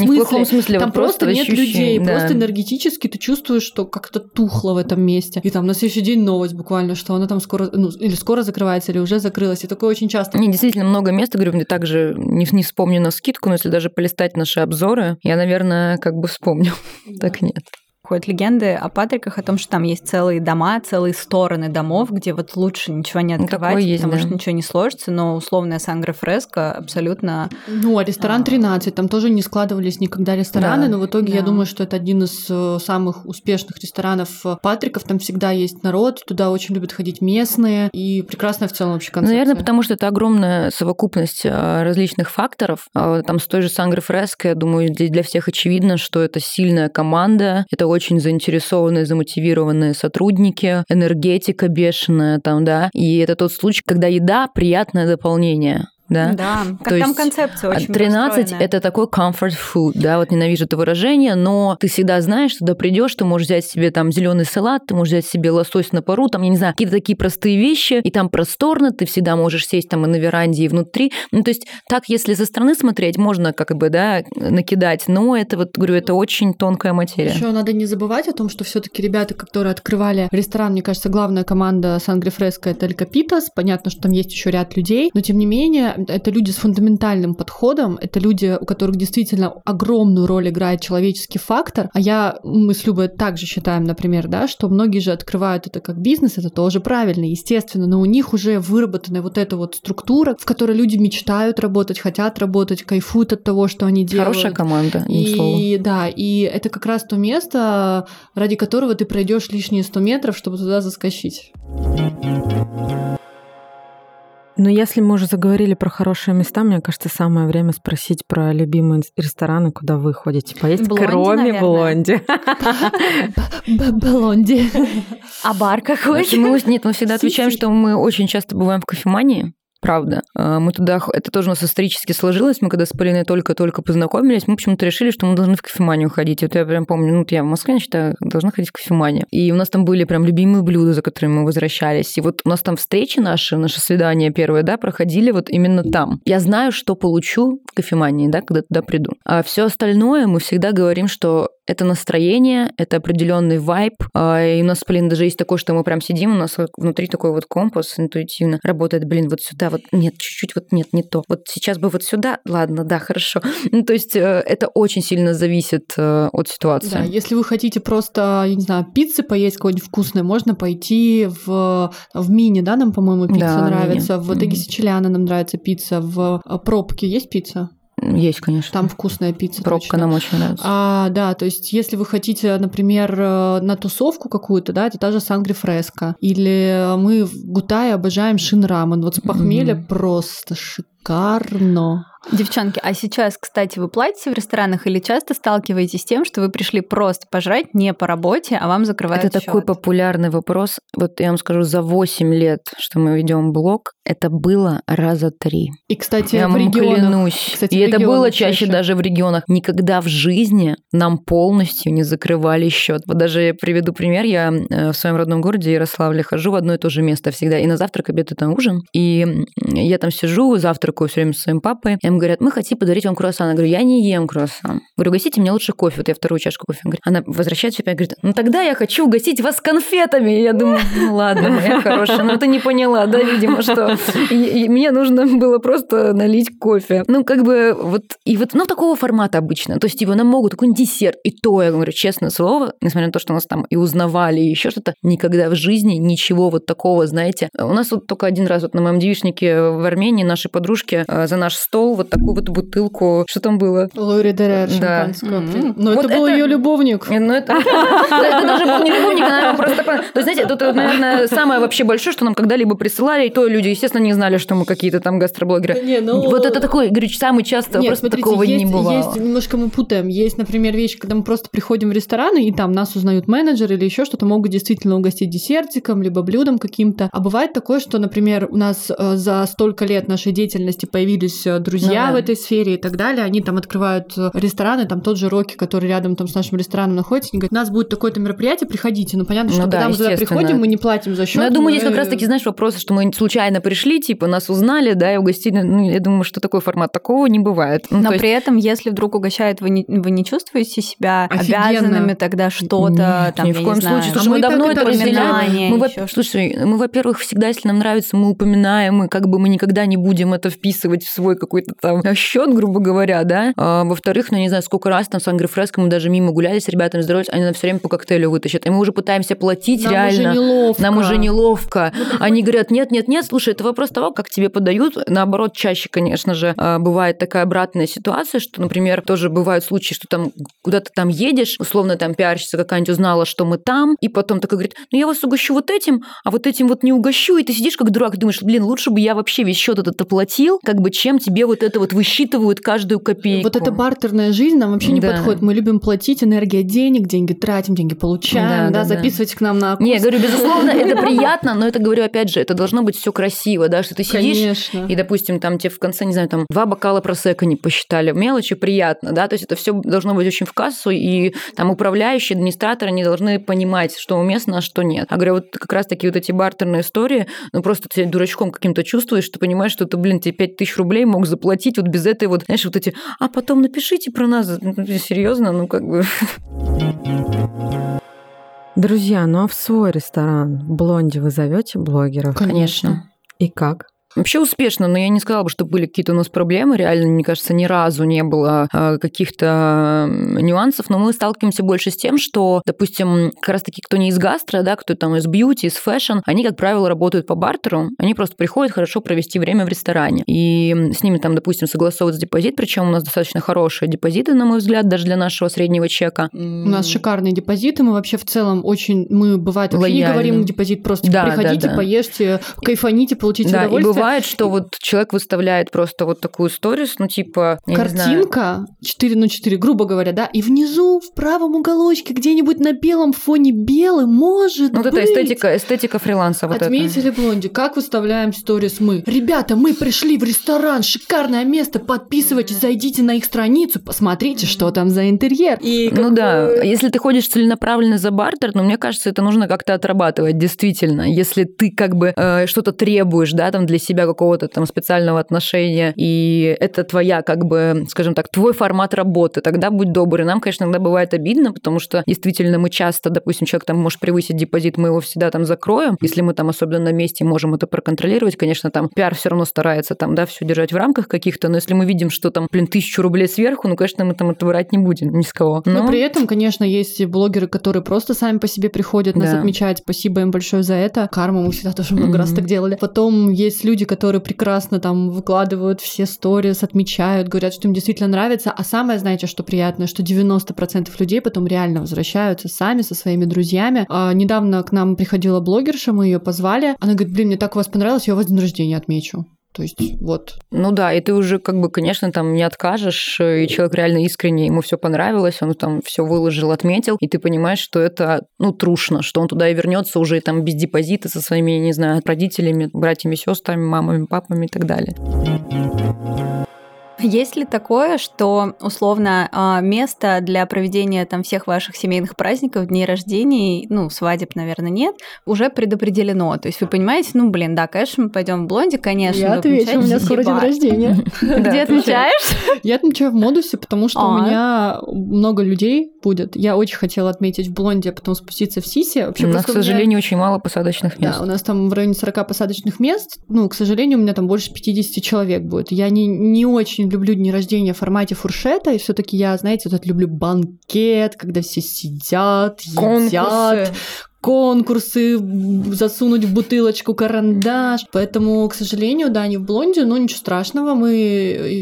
смысле, там просто, нет людей, просто энергетически ты чувствуешь, что как-то тухло в этом месте. И там на следующий день новость буквально, что она там скоро, ну, или скоро закрывается, или уже закрылась, и такое очень часто. Не, действительно много мест, говорю, мне также не, не вспомню на скидку, но если даже полистать наши обзоры, я, наверное, как бы вспомню. Так нет. Ходят легенды о Патриках о том, что там есть целые дома, целые стороны домов, где вот лучше ничего не Ну, открывать, такое есть, потому да. что ничего не сложится, но условная Сангра Фреско абсолютно... Ну, а ресторан А. 13, там тоже не складывались никогда рестораны, Да. но в итоге я Да. думаю, что это один из э, самых успешных ресторанов э, Патриков. Там всегда есть народ, туда очень любят ходить местные, и прекрасная в целом вообще концепция. Наверное, потому что это огромная совокупность а, различных факторов. А, Там с той же Сангры Фреско, я думаю, здесь для всех очевидно, что это сильная команда, это очень заинтересованные, замотивированные сотрудники, энергетика бешеная там, да. И это тот случай, когда еда – приятное дополнение. Да? Да, То как там есть, концепция очень 13 простроенная. это такой comfort food, да, вот ненавижу это выражение, но ты всегда знаешь, что туда придешь, ты можешь взять себе там зеленый салат, ты можешь взять себе лосось на пару, там, я не знаю, какие-то такие простые вещи, и там просторно, ты всегда можешь сесть там и на веранде, и внутри. Ну, то есть так, если со стороны смотреть, можно как бы, да, накидать, но это вот, говорю, это очень тонкая материя. Еще надо не забывать о том, что все-таки ребята, которые открывали ресторан, мне кажется, главная команда Сангри Фреско это Эль Капитас. Понятно, что там есть еще ряд людей, но тем не менее, это люди с фундаментальным подходом, это люди, у которых действительно огромную роль играет человеческий фактор. А я, мы с Любой также считаем, например, да, что многие же открывают это как бизнес, это тоже правильно, естественно, но у них уже выработана вот эта вот структура, в которой люди мечтают работать, хотят работать, кайфуют от того, что они делают. Хорошая команда. И да, и это как раз то место, ради которого ты пройдешь лишние 100 метров, чтобы туда заскочить. Но если мы уже заговорили про хорошие места, мне кажется, самое время спросить про любимые рестораны, куда вы ходите поесть, Блонди, кроме наверное. Блонди. Блонди. А бар какой? Мы, нет, мы всегда отвечаем, что мы очень часто бываем в кофемании. Правда. А, Мы туда, это тоже у нас исторически сложилось. Мы когда с Полиной только-только познакомились, мы почему-то решили, что мы должны в кофеманию ходить. Вот я прям помню, ну, я в Москве, я должна ходить в кофеманию. И у нас там были прям любимые блюда, за которыми мы возвращались. И вот у нас там встречи наши, наше свидание первое, да, проходили вот именно там. Я знаю, что получу в кофемании, да, когда туда приду. А все остальное мы всегда говорим, что это настроение, это определенный вайб. А, И у нас, блин, даже есть такое, что мы прям сидим, у нас внутри такой вот компас интуитивно работает, блин, вот сюда, вот нет, чуть-чуть вот нет, не то. Вот сейчас бы вот сюда, ладно, да, хорошо. Ну, то есть э, это очень сильно зависит э, от Да, ситуации. если вы хотите просто, я не знаю, пиццы поесть какой-нибудь вкусной, можно пойти в, в мини, да, нам, по-моему, пицца Да, нравится, мини. в Мгм. Сицилиано нам нравится пицца, в э, Пробке есть пицца? Есть, конечно. Там вкусная пицца Пробка точно. нам очень нравится. А, да, то есть если вы хотите, например, э, на тусовку какую-то, да, это та же Сангри Фреско. Или мы в Гутае обожаем шин рамен. Вот с похмелья Мгм. просто шикарно. Девчонки, а сейчас, кстати, вы платите в ресторанах или часто сталкиваетесь с тем, что вы пришли просто пожрать не по работе, а вам закрывают Это такой счет? популярный вопрос. Вот я вам скажу, за 8 лет, что мы ведем блог, это было раза три. И, кстати, Я в регионах... клянусь. кстати, и в это было чаще чаще. даже в регионах. Никогда в жизни нам полностью не закрывали счет. Вот даже я приведу пример. Я э, в своем родном городе Ярославле хожу в одно и то же место всегда. И на завтрак, обед и на ужин. И я там сижу, завтракаю все время со своим папой. И им говорят, мы хотим подарить вам круассан. Я говорю, я не ем круассан. Говорю, угостите меня лучше кофе. Вот я вторую чашку кофе. Говорит, Она возвращается опять, говорит, ну тогда я хочу угостить вас конфетами. И я думаю, ну ладно, моя хорошая, ну ты не поняла, да, видимо, что мне нужно было просто налить кофе. Ну, как бы вот, и вот, ну, такого формата обычно. То есть его нам могут какой-нибудь десерт. И то, я говорю, честное слово, несмотря на то, что нас там и узнавали, и еще что-то, никогда в жизни ничего вот такого, знаете. У нас вот только один раз вот на моем девичнике в Армении нашей подружке э, за наш стол вот такую вот бутылку, что там было? Лори Дерер, Да. Но Вот это был это- ее любовник. Э, Ну, это, это даже был не любовник, она просто... То есть, знаете, тут, наверное, самое вообще большое, что нам когда-либо присылали, и то люди, естественно, не знали, что мы какие-то там гастроблогеры. Ну- Вот это такой, говорю, самый часто, Нет, просто такого не бывало. есть, немножко мы путаем. Есть, например, вещи, когда мы просто приходим в рестораны, и там нас узнают менеджеры или еще что-то, могут действительно угостить десертиком, либо блюдом каким-то. А бывает такое, что, например, у нас э, за столько лет нашей деятельности появились э, друзья Ну да. в этой сфере и так далее. Они там открывают э, рестораны, там тот же Рокки, который рядом там с нашим рестораном находится, они говорят, у нас будет такое-то мероприятие, приходите. Ну, понятно, Ну что да, когда мы туда приходим, мы не платим за счет. Ну, я думаю, здесь как раз-таки, знаешь, вопросы, что мы случайно пришли, типа, нас узнали, да, и угостили. Ну, я думаю, что такой формат такого не бывает. Ну, Но есть- при этом, если вдруг угощают, вы не, вы не чувствуете себя Офигенно. обязанными тогда что-то, Нет, там, ни в не коем знаю, случае. А Слушай, мы мы, так давно это разделяем. Мы, во- слушай, мы, во-первых, всегда, если нам нравится, мы упоминаем, и как бы мы никогда не будем это вписывать в свой какой-то там счет, грубо говоря, да. А, во-вторых, ну, не знаю, сколько раз там с Ангри Фреско мы даже мимо гуляли с ребятами, здоровались, они нам все время по коктейлю вытащат. И мы уже пытаемся платить Нам реально. уже неловко. Нам уже неловко. Они говорят, нет, нет, нет, слушай, это вопрос того, как тебе подают. Наоборот, чаще, конечно же, а, бывает такая обратная ситуация, что, например, тоже бывают случаи, что там куда-то там едешь, условно там пиарщица какая-нибудь узнала, что мы там, и потом такая говорит, ну я вас угощу вот этим, а вот этим вот не угощу, и ты сидишь как дурак, думаешь, блин, лучше бы я вообще весь счет этот оплатил, как бы чем тебе вот это вот высчитывают каждую копейку. Вот эта бартерная жизнь нам вообще не Да. подходит. Мы любим платить, энергия денег, деньги тратим, деньги получаем, Да, да, да, да. записывайте к нам на Не, я говорю, безусловно, это приятно, но это, говорю, опять же, это должно быть все красиво, да, что ты сидишь, Конечно. И, допустим, там тебе в конце, не знаю, там два бокала просека не посчитали. Мелочи приятно, да, то есть это все должно быть очень в кассу, и там управляющие, администраторы, они должны понимать, что уместно, а что нет. А говорю, вот как раз таки вот эти бартерные истории, ну просто ты дурачком каким-то чувствуешь, что понимаешь, что ты, блин, тебе 5 тысяч рублей мог заплатить вот без этой вот, знаешь, вот эти, а потом напишите про нас, Ну, серьезно, ну как бы... Друзья, ну а в свой ресторан в Блонде вы зовете блогеров? Конечно. И как? Вообще успешно, но я не сказала бы, что были какие-то у нас проблемы. Реально, мне кажется, ни разу не было э, каких-то нюансов. Но мы сталкиваемся больше с тем, что, допустим, как раз-таки кто не из гастро, да, кто там из beauty, из fashion, они, как правило, работают по бартеру. Они просто приходят хорошо провести время в ресторане. И с ними там, допустим, согласовывается депозит, причем у нас достаточно хорошие депозиты, на мой взгляд, даже для нашего среднего чека. У нас шикарные депозиты, мы вообще в целом очень, мы бывает вообще не Лояльны. говорим депозит, просто Да, приходите, да, да. поешьте, кайфаните, получите Да, удовольствие. Бывает, что вот человек выставляет просто вот такую сторис, ну типа, Картинка 4 на 4, грубо говоря, да, и внизу в правом уголочке где-нибудь на белом фоне белый может ну, вот быть. это эстетика, эстетика фриланса. Вот это. Отметили блонди. Как выставляем сторис мы? Ребята, мы пришли в ресторан, шикарное место, подписывайтесь, зайдите на их страницу, посмотрите, что там за интерьер. И Ну как да, если ты ходишь целенаправленно за бартер, но мне кажется, это нужно как-то отрабатывать, действительно. Если ты как бы э, что-то требуешь, да, там для себя какого-то там специального отношения, и это твоя как бы, скажем так, твой формат работы, тогда будь добр. И нам, конечно, иногда бывает обидно, потому что действительно мы часто, допустим, человек там может превысить депозит, мы его всегда там закроем. Если мы там особенно на месте можем это проконтролировать, конечно, там пиар все равно старается там, да, все держать в рамках каких-то, но если мы видим, что там, блин, тысячу рублей сверху, ну, конечно, мы там это брать не будем ни с кого. Но при этом, конечно, есть блогеры, которые просто сами по себе приходят нас Да. отмечать. Спасибо им большое за это. Карма, мы всегда тоже много Мгм. раз так делали. Потом есть люди, которые прекрасно там выкладывают все сторис, отмечают, говорят, что им действительно нравится. А самое, знаете, что приятное, что 90% людей потом реально возвращаются сами со своими друзьями. А, недавно к нам приходила блогерша, мы ее позвали. Она говорит, блин, мне так у вас понравилось, я у вас день рождения отмечу. То есть вот. Ну да, и ты уже как бы, конечно, там не откажешь, и человек реально искренне, ему все понравилось, он там все выложил, отметил, и ты понимаешь, что это, ну, трушно, что он туда и вернется уже там без депозита со своими, не знаю, родителями, братьями, сестрами, мамами, папами и так далее. Есть ли такое, что условно а, место для проведения там всех ваших семейных праздников, дней рождений, ну, свадеб, наверное, нет, уже предопределено? То есть вы понимаете, ну, блин, да, конечно, мы пойдем в Блонди, конечно. я отвечу, у меня скоро день рождения. Где отмечаешь? Я отмечаю в модусе, потому что у меня много людей будет. Я очень хотела отметить в блонде, а потом спуститься в Сисе. Вообще, У нас, к сожалению, очень мало посадочных мест. Да, у нас там в районе 40 посадочных мест. Ну, к сожалению, у меня там больше 50 человек будет. Я не, не очень люблю дни рождения в формате фуршета, и все таки я, знаете, вот это люблю банкет, когда все сидят, едят, конкурсы, засунуть в бутылочку карандаш. Поэтому, к сожалению, да, не в блонде, но ничего страшного. Мы,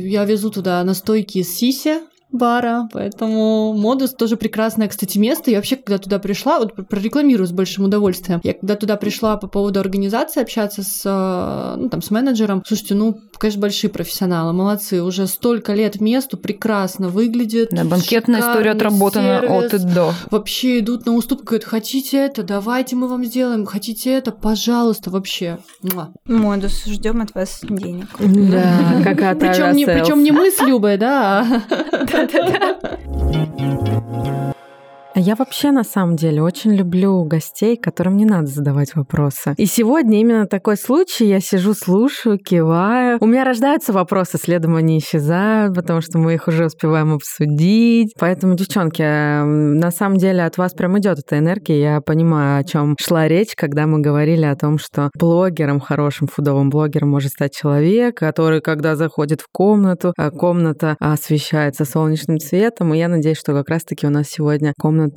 я везу туда настойки из сися, бара, поэтому Модус тоже прекрасное, кстати, место. Я вообще, когда туда пришла, вот прорекламирую с большим удовольствием. Я когда туда пришла по поводу организации общаться с, э, ну, там, с менеджером, слушайте, ну, конечно, большие профессионалы, молодцы, уже столько лет месту, прекрасно выглядит. Да, банкетная история отработана от сервис. и до. Вообще идут на уступку, говорят, хотите это, давайте мы вам сделаем, хотите это, пожалуйста, вообще. Муа. Модус, ждем от вас денег. Да, какая-то Причем не, Aviasales. причем не мы с Любой, да, а А Я вообще на самом деле очень люблю гостей, которым не надо задавать вопросы. И сегодня именно такой случай. Я сижу, слушаю, киваю. У меня рождаются вопросы, следом они исчезают, потому что мы их уже успеваем обсудить. Поэтому, девчонки, м, на самом деле от вас прям идет эта энергия. Я понимаю, о чем шла речь, когда мы говорили о том, что блогером, хорошим фудовым блогером может стать человек, который, когда заходит в комнату, а комната освещается солнечным цветом. И я надеюсь, что как раз-таки у нас сегодня комната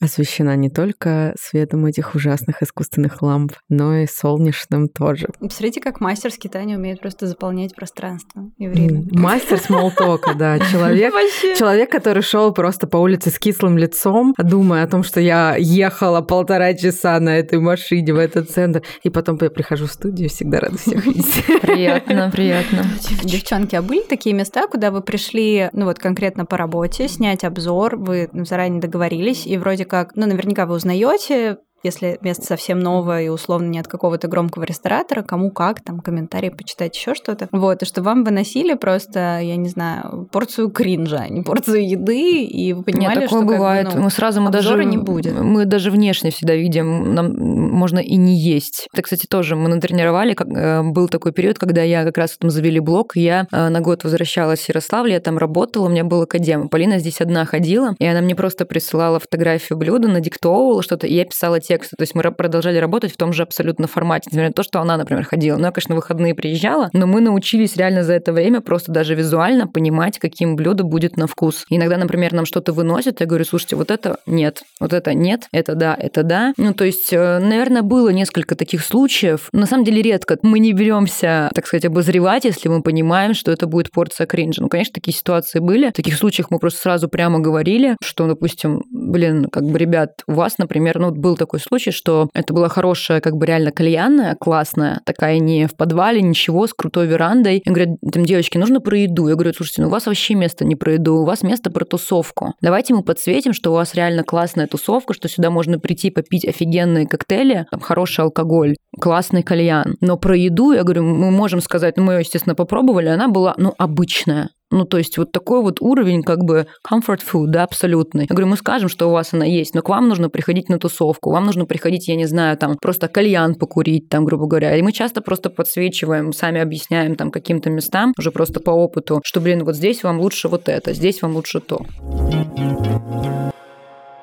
освещена не только светом этих ужасных искусственных ламп, но и солнечным тоже. Посмотрите, как мастерски Таня умеет просто заполнять пространство и время. Мастер смолтока, да. Человек, человек, который шел просто по улице с кислым лицом, думая о том, что я ехала полтора часа на этой машине в этот центр, и потом я прихожу в студию, всегда рада всех видеть. Приятно, приятно. Девчонки, а были такие места, куда вы пришли, ну вот конкретно по работе, снять обзор, вы заранее договорились, и вроде как, ну наверняка вы узнаете, если место совсем новое и условно не от какого-то громкого ресторатора, кому как, там комментарии почитать, еще что-то. Вот, и что вам выносили просто, я не знаю, порцию кринжа, а не порцию еды, и вы понимали, Нет, что такое как бы, бывает. ну, мы сразу мы даже не будет. Мы даже внешне всегда видим, нам можно и не есть. Это, кстати, тоже мы натренировали. Как, э, был такой период, когда я как раз там завели блог, я э, на год возвращалась в Ярославль, я там работала, у меня был академ. Полина здесь одна ходила, и она мне просто присылала фотографию блюда, надиктовывала что-то, и я писала тексты. То есть мы продолжали работать в том же абсолютно формате, несмотря на то, что она, например, ходила. Ну, я, конечно, выходные приезжала, но мы научились реально за это время просто даже визуально понимать, каким блюдо будет на вкус. Иногда, например, нам что-то выносят, я говорю, слушайте, вот это нет, вот это нет, это да, это да. Ну, то есть, э, наверное, было несколько таких случаев. На самом деле редко. Мы не беремся, так сказать, обозревать, если мы понимаем, что это будет порция кринжа. Ну, конечно, такие ситуации были. В таких случаях мы просто сразу прямо говорили, что, допустим, блин, как бы, ребят, у вас, например, ну, был такой такой случай, что это была хорошая, как бы реально кальянная, классная, такая не в подвале, ничего, с крутой верандой. И говорят, там, девочки, нужно про еду. Я говорю, слушайте, ну у вас вообще место не про еду, у вас место про тусовку. Давайте мы подсветим, что у вас реально классная тусовка, что сюда можно прийти попить офигенные коктейли, там хороший алкоголь, классный кальян. Но про еду, я говорю, мы можем сказать, ну мы ее, естественно, попробовали, она была, ну, обычная. Ну, то есть вот такой вот уровень как бы comfort food, да, абсолютный. Я говорю, мы скажем, что у вас она есть, но к вам нужно приходить на тусовку, вам нужно приходить, я не знаю, там, просто кальян покурить, там, грубо говоря. И мы часто просто подсвечиваем, сами объясняем там каким-то местам, уже просто по опыту, что, блин, вот здесь вам лучше вот это, здесь вам лучше то.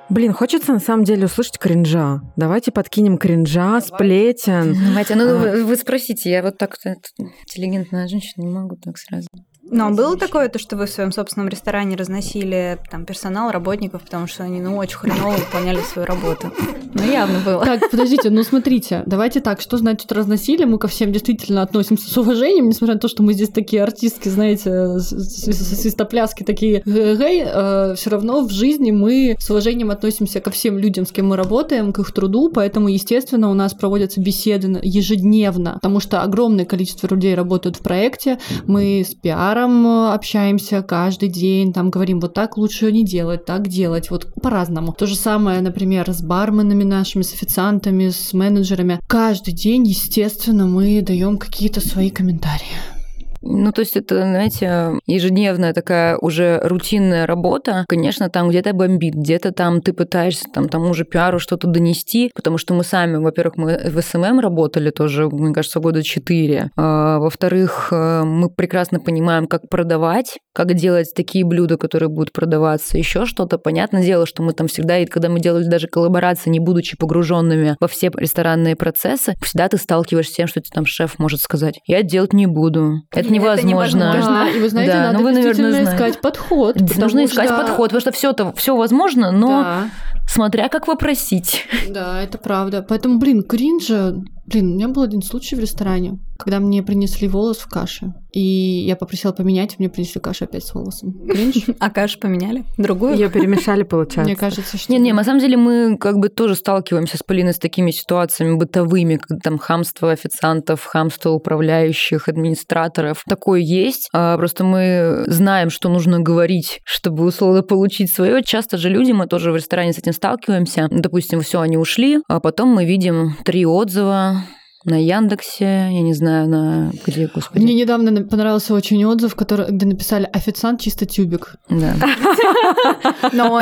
Блин, хочется на самом деле услышать кринжа. Давайте подкинем кринжа, сплетен. Давайте, ну а... вы, вы спросите, я вот так интеллигентная женщина не могу так сразу. Но было такое, то, что вы в своем собственном ресторане разносили там персонал, работников, потому что они, ну, очень хреново выполняли свою работу. Ну, явно было. Так, подождите, ну, смотрите, давайте так, что значит разносили? Мы ко всем действительно относимся с уважением, несмотря на то, что мы здесь такие артистки, знаете, свистопляски такие гей, э, все равно в жизни мы с уважением относимся ко всем людям, с кем мы работаем, к их труду, поэтому, естественно, у нас проводятся беседы ежедневно, потому что огромное количество людей работают в проекте, мы с пиар пиаром э, общаемся каждый день, там говорим, вот так лучше не делать, так делать, вот по-разному. То же самое, например, с барменами нашими, с официантами, с менеджерами. Каждый день, естественно, мы даем какие-то свои комментарии. Ну, то есть это, знаете, ежедневная такая уже рутинная работа. Конечно, там где-то бомбит, где-то там ты пытаешься там тому же пиару что-то донести, потому что мы сами, во-первых, мы в SMM работали тоже, мне кажется, года четыре. А, во-вторых, э, мы прекрасно понимаем, как продавать, как делать такие блюда, которые будут продаваться, еще что-то. Понятное дело, что мы там всегда, и когда мы делали даже коллаборации, не будучи погруженными во все ресторанные процессы, всегда ты сталкиваешься с тем, что тебе там шеф может сказать, я делать не буду. Это невозможно. Это невозможно. Да, и вы знаете, да, надо ну, вы, наверное, искать подход. Нужно искать что... подход, потому что все это все возможно, но да. смотря как вопросить. Да, это правда. Поэтому, блин, кринжа Блин, у меня был один случай в ресторане, когда мне принесли волос в каше. И я попросила поменять, мне принесли кашу опять с волосом. Кринж. А кашу поменяли? Другую? Ее перемешали, получается. Мне кажется, что... Не-не, на самом деле мы как бы тоже сталкиваемся с Полиной с такими ситуациями бытовыми, как там хамство официантов, хамство управляющих, администраторов. Такое есть. А просто мы знаем, что нужно говорить, чтобы условно получить свое. Часто же люди, мы тоже в ресторане с этим сталкиваемся. Допустим, все, они ушли, а потом мы видим три отзыва на Яндексе, я не знаю, на где, господи. Мне недавно понравился очень отзыв, который, где написали «Официант чисто тюбик». Да. Но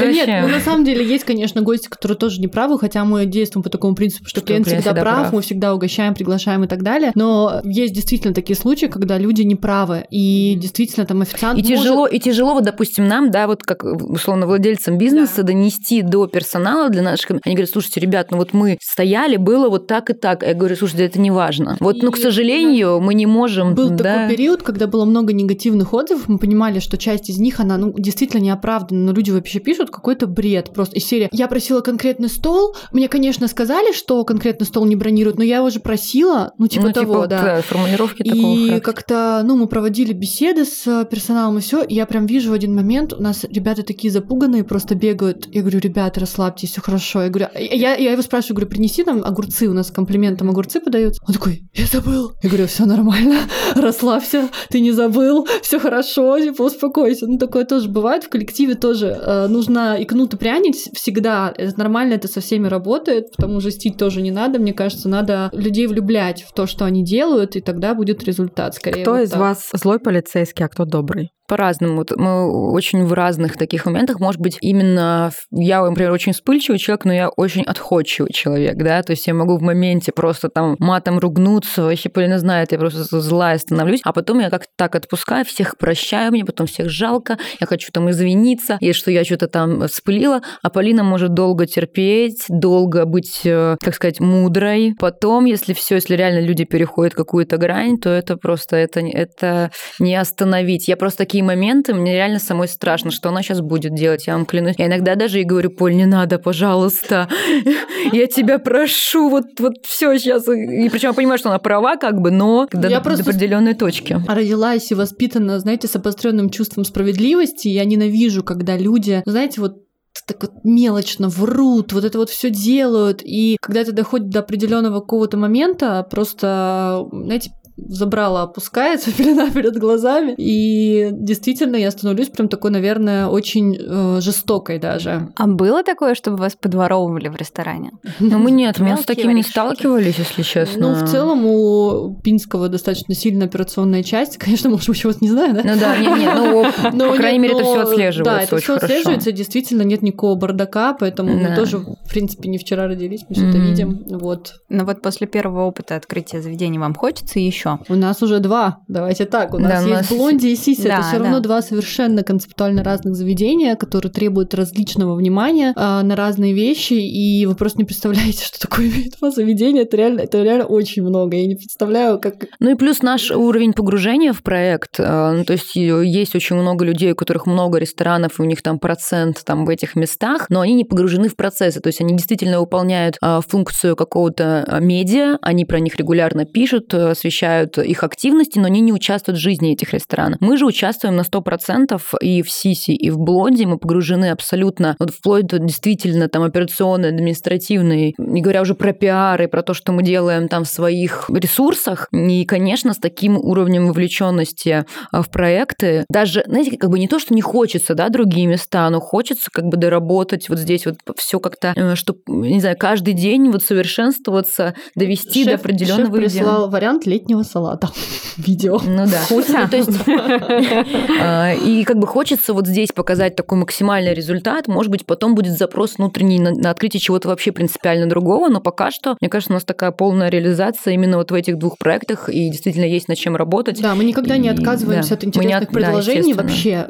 Нет, ну на самом деле есть, конечно, гости, которые тоже не правы, хотя мы действуем по такому принципу, что клиент всегда прав, мы всегда угощаем, приглашаем и так далее. Но есть действительно такие случаи, когда люди не правы, и действительно там официант И тяжело, и тяжело, вот, допустим, нам, да, вот как условно владельцам бизнеса донести до персонала для наших... Они говорят, слушайте, ребят, ну вот мы стояли, было вот вот так и так. Я говорю, слушайте, это не важно. Вот, ну, к сожалению, мы не можем... Был да... такой период, когда было много негативных отзывов, мы понимали, что часть из них, она, ну, действительно не оправдана, но люди вообще пишут какой-то бред. Просто из серии «Я просила конкретный стол, мне, конечно, сказали, что конкретный стол не бронируют, но я уже просила, ну, типа ну, того, типа, да. да. формулировки И как-то, ну, мы проводили беседы с персоналом и все, и я прям вижу в один момент, у нас ребята такие запуганные, просто бегают. Я говорю, ребята, расслабьтесь, все хорошо. Я говорю, я, я его спрашиваю, говорю, принеси там огурцы у нас комплиментом огурцы подаются. Он такой, я забыл. Я говорю, все нормально, расслабься, ты не забыл, все хорошо, типа успокойся. Ну, такое тоже бывает. В коллективе тоже э, нужно и кнут и пряник всегда. Это нормально, это со всеми работает, потому жестить тоже не надо. Мне кажется, надо людей влюблять в то, что они делают, и тогда будет результат скорее. Кто вот из так. вас злой полицейский, а кто добрый? По-разному. Мы очень в разных таких моментах. Может быть, именно я, например, очень вспыльчивый человек, но я очень отходчивый человек, да, то есть я могу в моменте просто там матом ругнуться, вообще Полина знает, я просто злая становлюсь, а потом я как-то так отпускаю, всех прощаю, мне потом всех жалко, я хочу там извиниться, и что я что-то там вспылила, а Полина может долго терпеть, долго быть, э, как сказать, мудрой. Потом, если все, если реально люди переходят какую-то грань, то это просто, это, это не остановить. Я просто такие такие моменты, мне реально самой страшно, что она сейчас будет делать, я вам клянусь. Я иногда даже и говорю, Поль, не надо, пожалуйста, я тебя прошу, вот, вот все сейчас. И причем я понимаю, что она права, как бы, но до, я до определенной точки. Родилась и воспитана, знаете, с обостренным чувством справедливости. Я ненавижу, когда люди, знаете, вот так вот мелочно врут, вот это вот все делают. И когда это доходит до определенного какого-то момента, просто, знаете, забрала опускается, пелена перед глазами. И действительно, я становлюсь прям такой, наверное, очень э, жестокой даже. А было такое, чтобы вас подворовывали в ресторане? Ну, мы нет, мы с таким не сталкивались, если честно. Ну, в целом у Пинского достаточно сильная операционная часть. Конечно, может быть, чего-то не знаю, да? Ну да, нет, нет, ну, по крайней мере, это все отслеживается Да, это все отслеживается, действительно нет никакого бардака, поэтому мы тоже, в принципе, не вчера родились, мы все это видим. Вот. Но вот после первого опыта открытия заведения вам хочется еще? У нас уже два. Давайте так. У нас да, есть нас... Блонди и Сиси. Да, это все да. равно два совершенно концептуально разных заведения, которые требуют различного внимания а, на разные вещи. И вы просто не представляете, что такое имеет два заведения. Это реально, это реально очень много. Я не представляю, как. Ну и плюс наш уровень погружения в проект. А, ну, то есть есть очень много людей, у которых много ресторанов, и у них там процент там в этих местах, но они не погружены в процессы. То есть они действительно выполняют а, функцию какого-то медиа, они про них регулярно пишут, освещают освещают их активности, но они не участвуют в жизни этих ресторанов. Мы же участвуем на 100% и в Сиси, и в Блонде. Мы погружены абсолютно вот вплоть до действительно там операционной, административной, не говоря уже про пиары, про то, что мы делаем там в своих ресурсах. И, конечно, с таким уровнем вовлеченности а, в проекты, даже, знаете, как бы не то, что не хочется, да, другие места, но хочется как бы доработать вот здесь вот все как-то, э, чтобы, не знаю, каждый день вот совершенствоваться, довести шеф, до определенного шеф прислал вариант летнего салата видео. Ну да. Вкусно. То есть, а, и как бы хочется вот здесь показать такой максимальный результат. Может быть, потом будет запрос внутренний на, на открытие чего-то вообще принципиально другого, но пока что, мне кажется, у нас такая полная реализация именно вот в этих двух проектах, и действительно есть над чем работать. Да, мы никогда и, не отказываемся да, от интересных от, предложений да, вообще.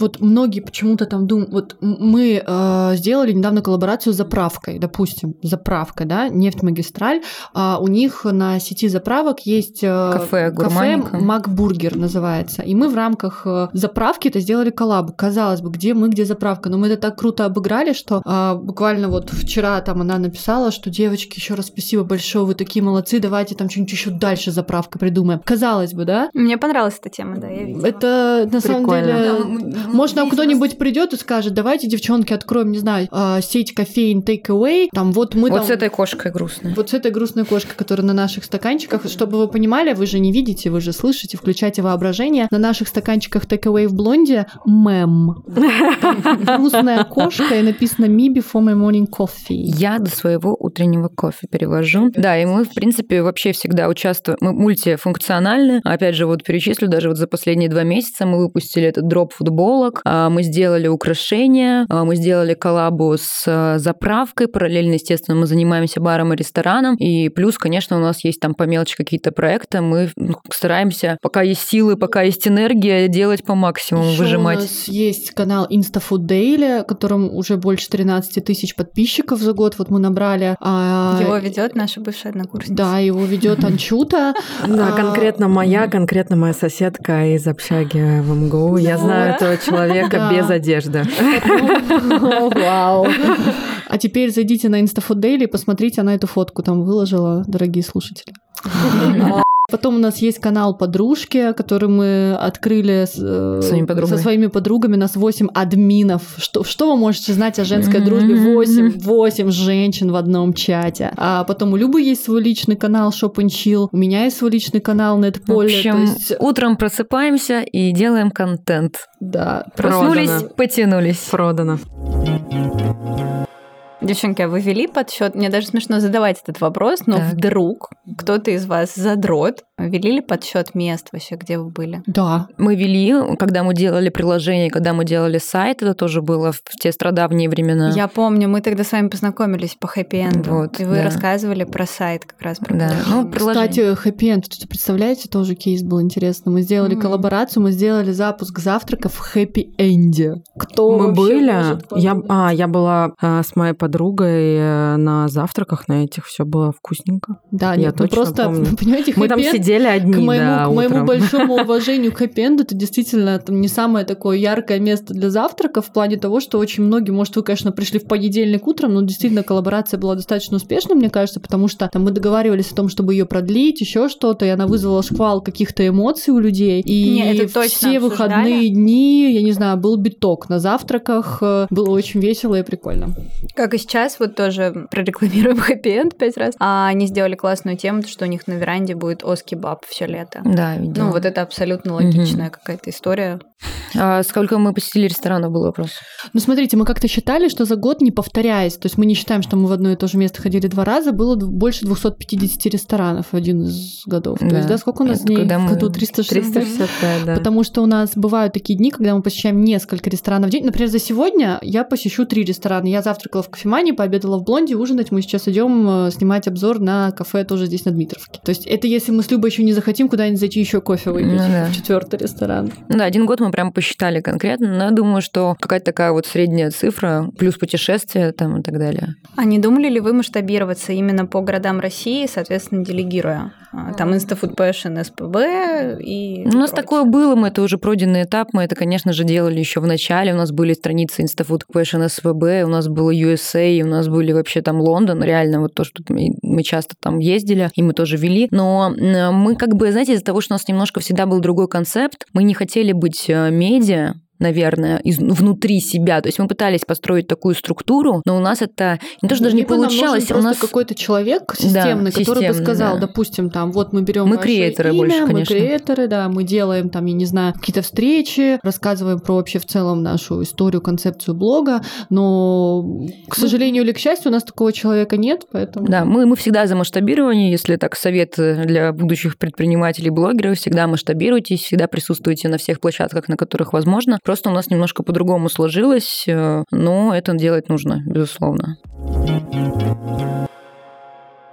Вот многие почему-то там думают, вот мы э, сделали недавно коллаборацию с заправкой, допустим, заправка, да, нефть-магистраль, а у них на сети заправок есть э, кафе Кафе Макбургер называется. И мы в рамках э, заправки это сделали коллаб. Казалось бы, где мы, где заправка. Но мы это так круто обыграли, что а, буквально вот вчера там она написала, что девочки, еще раз спасибо большое, вы такие молодцы, давайте там что-нибудь еще дальше заправка придумаем. Казалось бы, да? Мне понравилась эта тема, да, я видела. Это на Прикольно. самом деле... Да, можно кто-нибудь придет и скажет, давайте, девчонки, откроем, не знаю, а, сеть кофеин take away. Там вот мы Вот там... с этой кошкой грустной. Вот с этой грустной кошкой, которая на наших стаканчиках, чтобы вы понимали, вы же не видите, вы же слышите, включайте воображение. На наших стаканчиках Takeaway в блонде мем. Грустная кошка и написано Me before my morning coffee. Я до своего утреннего кофе перевожу. Да, и мы, в принципе, вообще всегда участвуем. Мы мультифункциональны. Опять же, вот перечислю, даже вот за последние два месяца мы выпустили этот дроп футболок, а, мы сделали украшения, а, мы сделали коллабу с а, заправкой, параллельно, естественно, мы занимаемся баром и рестораном, и плюс, конечно, у нас есть там по мелочи какие-то проекты, мы ну, стараемся, пока есть силы, пока есть энергия, делать по максимуму, Еще выжимать. У нас есть канал InstaFood Daily, которым уже больше 13 тысяч подписчиков за год. Вот мы набрали. А... Его ведет наша бывшая однокурсница. Да, его ведет Анчута. Да, а, конкретно моя, конкретно моя соседка из общаги в МГУ. Я знаю этого человека без одежды. Вау. А теперь зайдите на InstaFood Daily и посмотрите, она эту фотку там выложила, дорогие слушатели. Потом у нас есть канал подружки, который мы открыли с, э, своими со своими подругами. У нас 8 админов. Что, что вы можете знать о женской mm-hmm. дружбе? 8, 8 женщин в одном чате. А потом у Любы есть свой личный канал Shop and Chill. У меня есть свой личный канал Netpole. В общем, есть... утром просыпаемся и делаем контент. Да. Проснулись, Продано. потянулись. Продано. Девчонки, а вы вели подсчет? Мне даже смешно задавать этот вопрос, но так. вдруг кто-то из вас задрот, вели ли подсчет мест вообще, где вы были? Да. Мы вели, когда мы делали приложение, когда мы делали сайт, это тоже было в те страдавние времена. Я помню, мы тогда с вами познакомились по хэппи-энду, вот, и вы да. рассказывали про сайт как раз. Про да. Ну, Кстати, хэппи-энд, представляете, тоже кейс был интересный. Мы сделали mm. коллаборацию, мы сделали запуск завтрака в хэппи-энде. Кто Мы были? Я, а, я была а, с моей подругой подругой э, на завтраках на этих все было вкусненько. Да, Я нет, ну точно просто, помню. понимаете, Мы там сидели одни, к моему, да, к моему большому уважению к хэппи это действительно там, не самое такое яркое место для завтрака в плане того, что очень многие, может, вы, конечно, пришли в понедельник утром, но действительно коллаборация была достаточно успешной, мне кажется, потому что там мы договаривались о том, чтобы ее продлить, еще что-то, и она вызвала шквал каких-то эмоций у людей. И Не, это точно все обсуждали. выходные дни, я не знаю, был биток на завтраках, э, было очень весело и прикольно. Как и сейчас, вот тоже прорекламируем хэппи-энд пять раз. А они сделали классную тему, что у них на веранде будет оскебаб все лето. Да, видела. Ну, вот это абсолютно логичная какая-то история. А сколько мы посетили ресторанов, был вопрос. Ну, смотрите, мы как-то считали, что за год, не повторяясь, то есть мы не считаем, что мы в одно и то же место ходили два раза, было больше 250 ресторанов в один из годов. То есть, да, сколько у нас Это дней когда в году? 360? 365, да. Потому что у нас бывают такие дни, когда мы посещаем несколько ресторанов в день. Например, за сегодня я посещу три ресторана. Я завтракала в кофемании, пообедала в Блонде, ужинать. Мы сейчас идем э, снимать обзор на кафе тоже здесь на Дмитровке. То есть это если мы с Любой еще не захотим куда-нибудь зайти еще кофе выпить Ну да. в четвертый ресторан. Ну Да, один год мы прям посчитали конкретно, но я думаю, что какая-то такая вот средняя цифра, плюс путешествия там и так далее. А не думали ли вы масштабироваться именно по городам России, соответственно, делегируя? А, Там Instafood Passion, СПБ и... У нас прочее. такое было, мы это уже пройденный этап, мы это, конечно же, делали еще в начале. У нас были страницы Instafood Fashion СВБ, у нас было USA, у нас были вообще там Лондон, реально вот то, что мы мы часто там ездили, и мы тоже вели. Но э, мы как бы, знаете, из-за того, что у нас немножко всегда был другой концепт, мы не хотели быть э, медиа, наверное, из- внутри себя. То есть мы пытались построить такую структуру, но у нас это не то, что даже не Либо нам получалось. У нас какой-то человек системный, который бы сказал, да. допустим, там, вот мы берем Мы креаторы имя, больше, мы конечно. креаторы, да, мы делаем там, я не знаю, какие-то встречи, рассказываем про вообще в целом нашу историю, концепцию блога, но, к сожалению или к счастью, у нас такого человека нет, поэтому... Да, мы, мы всегда за масштабирование, если так совет э, для будущих предпринимателей, блогеров, всегда масштабируйтесь, всегда присутствуйте на всех площадках, на которых возможно. Просто у нас немножко по-другому сложилось, э, но это делать нужно, безусловно.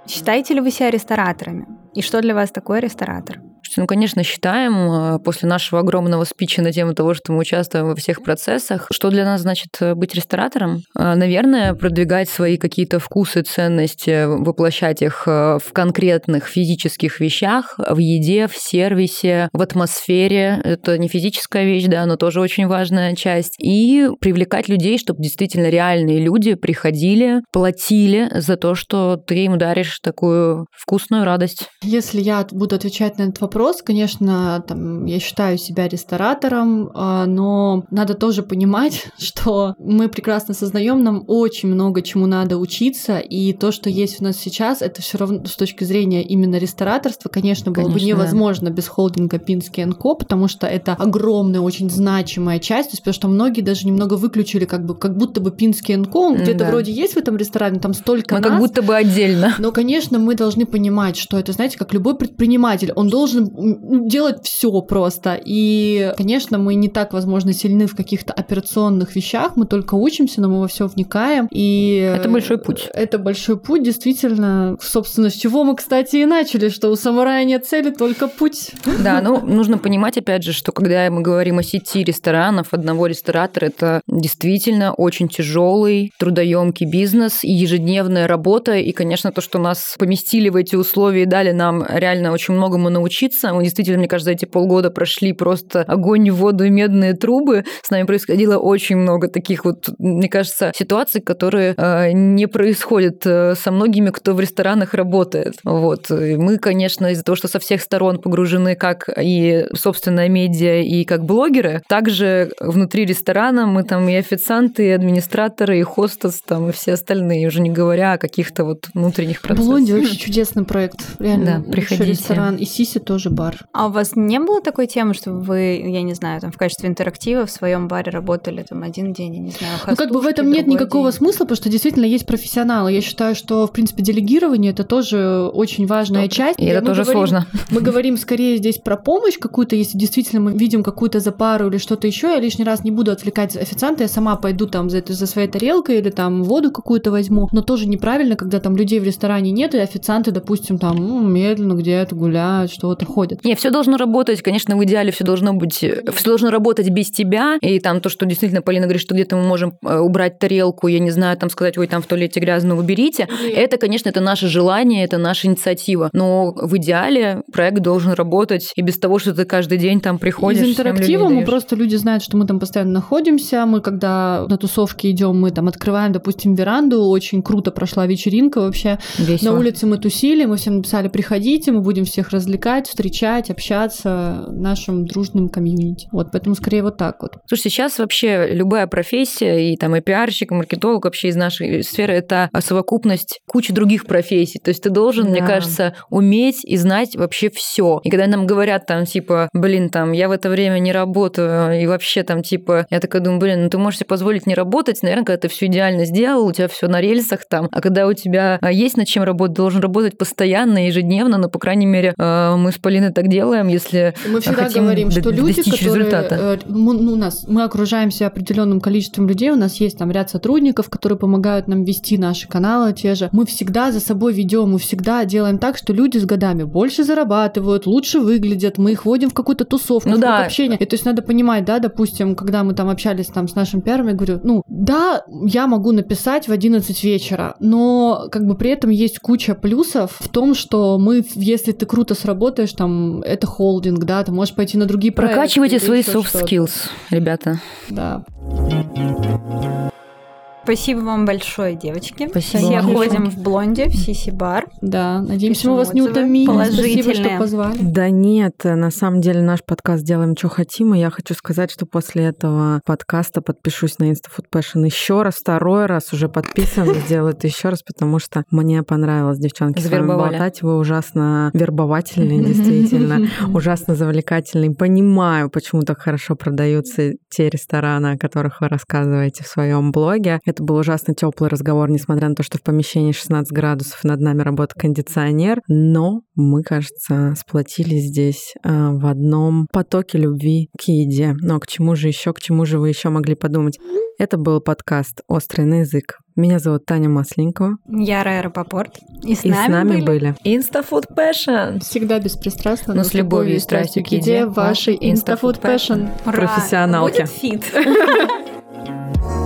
Считаете ли вы себя рестораторами? И что для вас такое ресторатор? Слушайте, Ну, конечно, считаем э, после нашего огромного спича на тему того, что мы участвуем во всех процессах. Что для нас значит э, быть ресторатором? Э, Наверное, продвигать свои какие-то вкусы, ценности, воплощать их э, в конкретных физических вещах, в еде, в сервисе, в атмосфере. Это не физическая вещь, да, но тоже очень важная часть. И привлекать людей, чтобы действительно реальные люди приходили, платили за то, что ты им даришь такую вкусную радость. Если я буду отвечать на этот вопрос, конечно, там, я считаю себя ресторатором, а, но надо тоже понимать, что мы прекрасно сознаем, нам очень много чему надо учиться, и то, что есть у нас сейчас, это все равно с точки зрения именно рестораторства, конечно, было бы Конечно, да. невозможно без холдинга Пинский Ко, потому что это огромная, очень значимая часть, то есть, потому что многие даже немного выключили, как бы, как будто бы Пинский Ко, он где-то Да. вроде есть в этом ресторане, там столько Мы нас, как будто бы отдельно. но, конечно, мы должны понимать, что это, знаете, как любой предприниматель, он должен м, делать все просто. И, конечно, мы не так, возможно, сильны в каких-то операционных вещах, мы только учимся, но мы во все вникаем. И Это большой путь. Это большой путь, действительно. Собственно, с чего мы, кстати, и начали, что у самурая нет цели, только путь. Да, ну нужно понимать, опять же, что когда мы говорим о сети ресторанов, одного ресторатора, это действительно очень тяжелый, трудоемкий бизнес и ежедневная работа. И, конечно, то, что нас поместили в эти условия и дали нам реально очень многому научиться. Мы действительно, мне кажется, эти полгода прошли просто огонь, воду и медные трубы. С нами происходило очень много таких вот, мне кажется, ситуаций, которые э, не происходят э, со многими, кто в ресторанах работает. Вот. И мы, конечно, из-за того, что со всех сторон погружены как и собственная медиа, и как блогеры, также внутри ресторана мы там и официанты, и администраторы, и хостес, там, и все остальные, уже не говоря о каких-то вот внутренних процессах. Блонди вообще чудесный проект. Реально, Да, приходите. ресторан. И Сиси тоже бар. А у вас не было такой темы, что вы, я не знаю, там в качестве интерактива в своем баре работали там один день, я не знаю, Ну, как бы в этом нет никакого день? смысла, потому что действительно есть профессионалы. Я считаю, что, в принципе, делегирование это тоже очень важная часть. И это Мы тоже говорим- сложно. Мы говорим скорее здесь про помощь какую-то, если действительно мы видим какую-то запару или что-то еще. Я лишний раз не буду отвлекать официанта, я сама пойду там за, это- за своей тарелкой или там воду какую-то возьму. Но тоже неправильно, когда там людей в ресторане нет, и официанты, допустим, там ну, медленно где-то гуляют, что-то ходят. Не, все должно работать, конечно, в идеале все должно быть, все должно работать без тебя, и там то, что действительно Полина говорит, что где-то мы можем э, убрать тарелку, я не знаю, там сказать, ой, там в туалете грязно, уберите, это, конечно, это наше желание, это наша инициатива, но в идеале проект должен работать и без того, что ты каждый день там приходишь. Из интерактива мы просто люди знают, что мы там постоянно находимся, мы когда на тусовке идем, мы там открываем, допустим, веранду, очень круто прошла вечеринка вообще. Весело. На улице мы тусили, мы всем написали, приходите, мы будем всех развлекать, встречать, общаться в нашем дружном комьюнити. Вот, поэтому скорее вот так вот. Слушай, сейчас вообще любая профессия, и там и пиарщик, и маркетолог вообще из нашей сферы, это совокупность кучи других профессий. То есть ты должен, мне Да. кажется, уметь и знать вообще все. И когда нам говорят там, типа, блин, там, я в это время не работаю, и вообще там, типа, я такая думаю, блин, ну ты можешь себе позволить не работать, наверное, когда ты все идеально сделал, у тебя все на рельсах там, а когда у тебя а, есть над чем работать, должен работать постоянно, ежедневно, но, по крайней мере, э, мы с Полиной так делаем, если Мы всегда хотим говорим, что люди, которые... результата. э, Мы, ну, у нас, мы окружаемся определенным количеством людей, у нас есть там ряд сотрудников, которые помогают нам вести наши каналы те же. Мы всегда за собой ведем, мы всегда делаем так, что люди с годами больше зарабатывают, лучше выглядят, мы их вводим в какую-то тусовку, Ну в да. общение. И то есть надо понимать, да, допустим, когда мы там общались там с нашим пиаром, я говорю, ну, да, я могу написать в 11 вечера, но как бы при этом есть куча плюсов в том, что мы, если ты круто сработаешь, там, это холдинг, да, ты можешь пойти на другие проекты. Прокачивайте свои soft skills, ребята. Да. Спасибо вам большое, девочки. Спасибо Все вам. ходим в блонде, в Сиси-бар. Да, надеемся, мы вас не утомили. Спасибо, что позвали. Да нет, на самом деле наш подкаст «Делаем, что хотим», и я хочу сказать, что после этого подкаста подпишусь на InstaFood Passion еще раз, второй раз уже подписан, сделаю это еще раз, потому что мне понравилось, девчонки, с вами болтать. Вы ужасно вербовательные, действительно, ужасно завлекательные. Понимаю, почему так хорошо продаются те рестораны, о которых вы рассказываете в своем блоге. Это был ужасно теплый разговор, несмотря на то, что в помещении 16 градусов над нами работает кондиционер. Но мы, кажется, сплотились здесь э, в одном потоке любви к еде. Но к чему же еще, к чему же вы еще могли подумать? Это был подкаст «Острый на язык». Меня зовут Таня Масленникова. Я Рая Рапопорт. И с И с нами были Instafood Passion. Всегда беспристрастно, Но с любовью и страстью к еде, вашей Passion. Ура! профессионалки. Будет фит.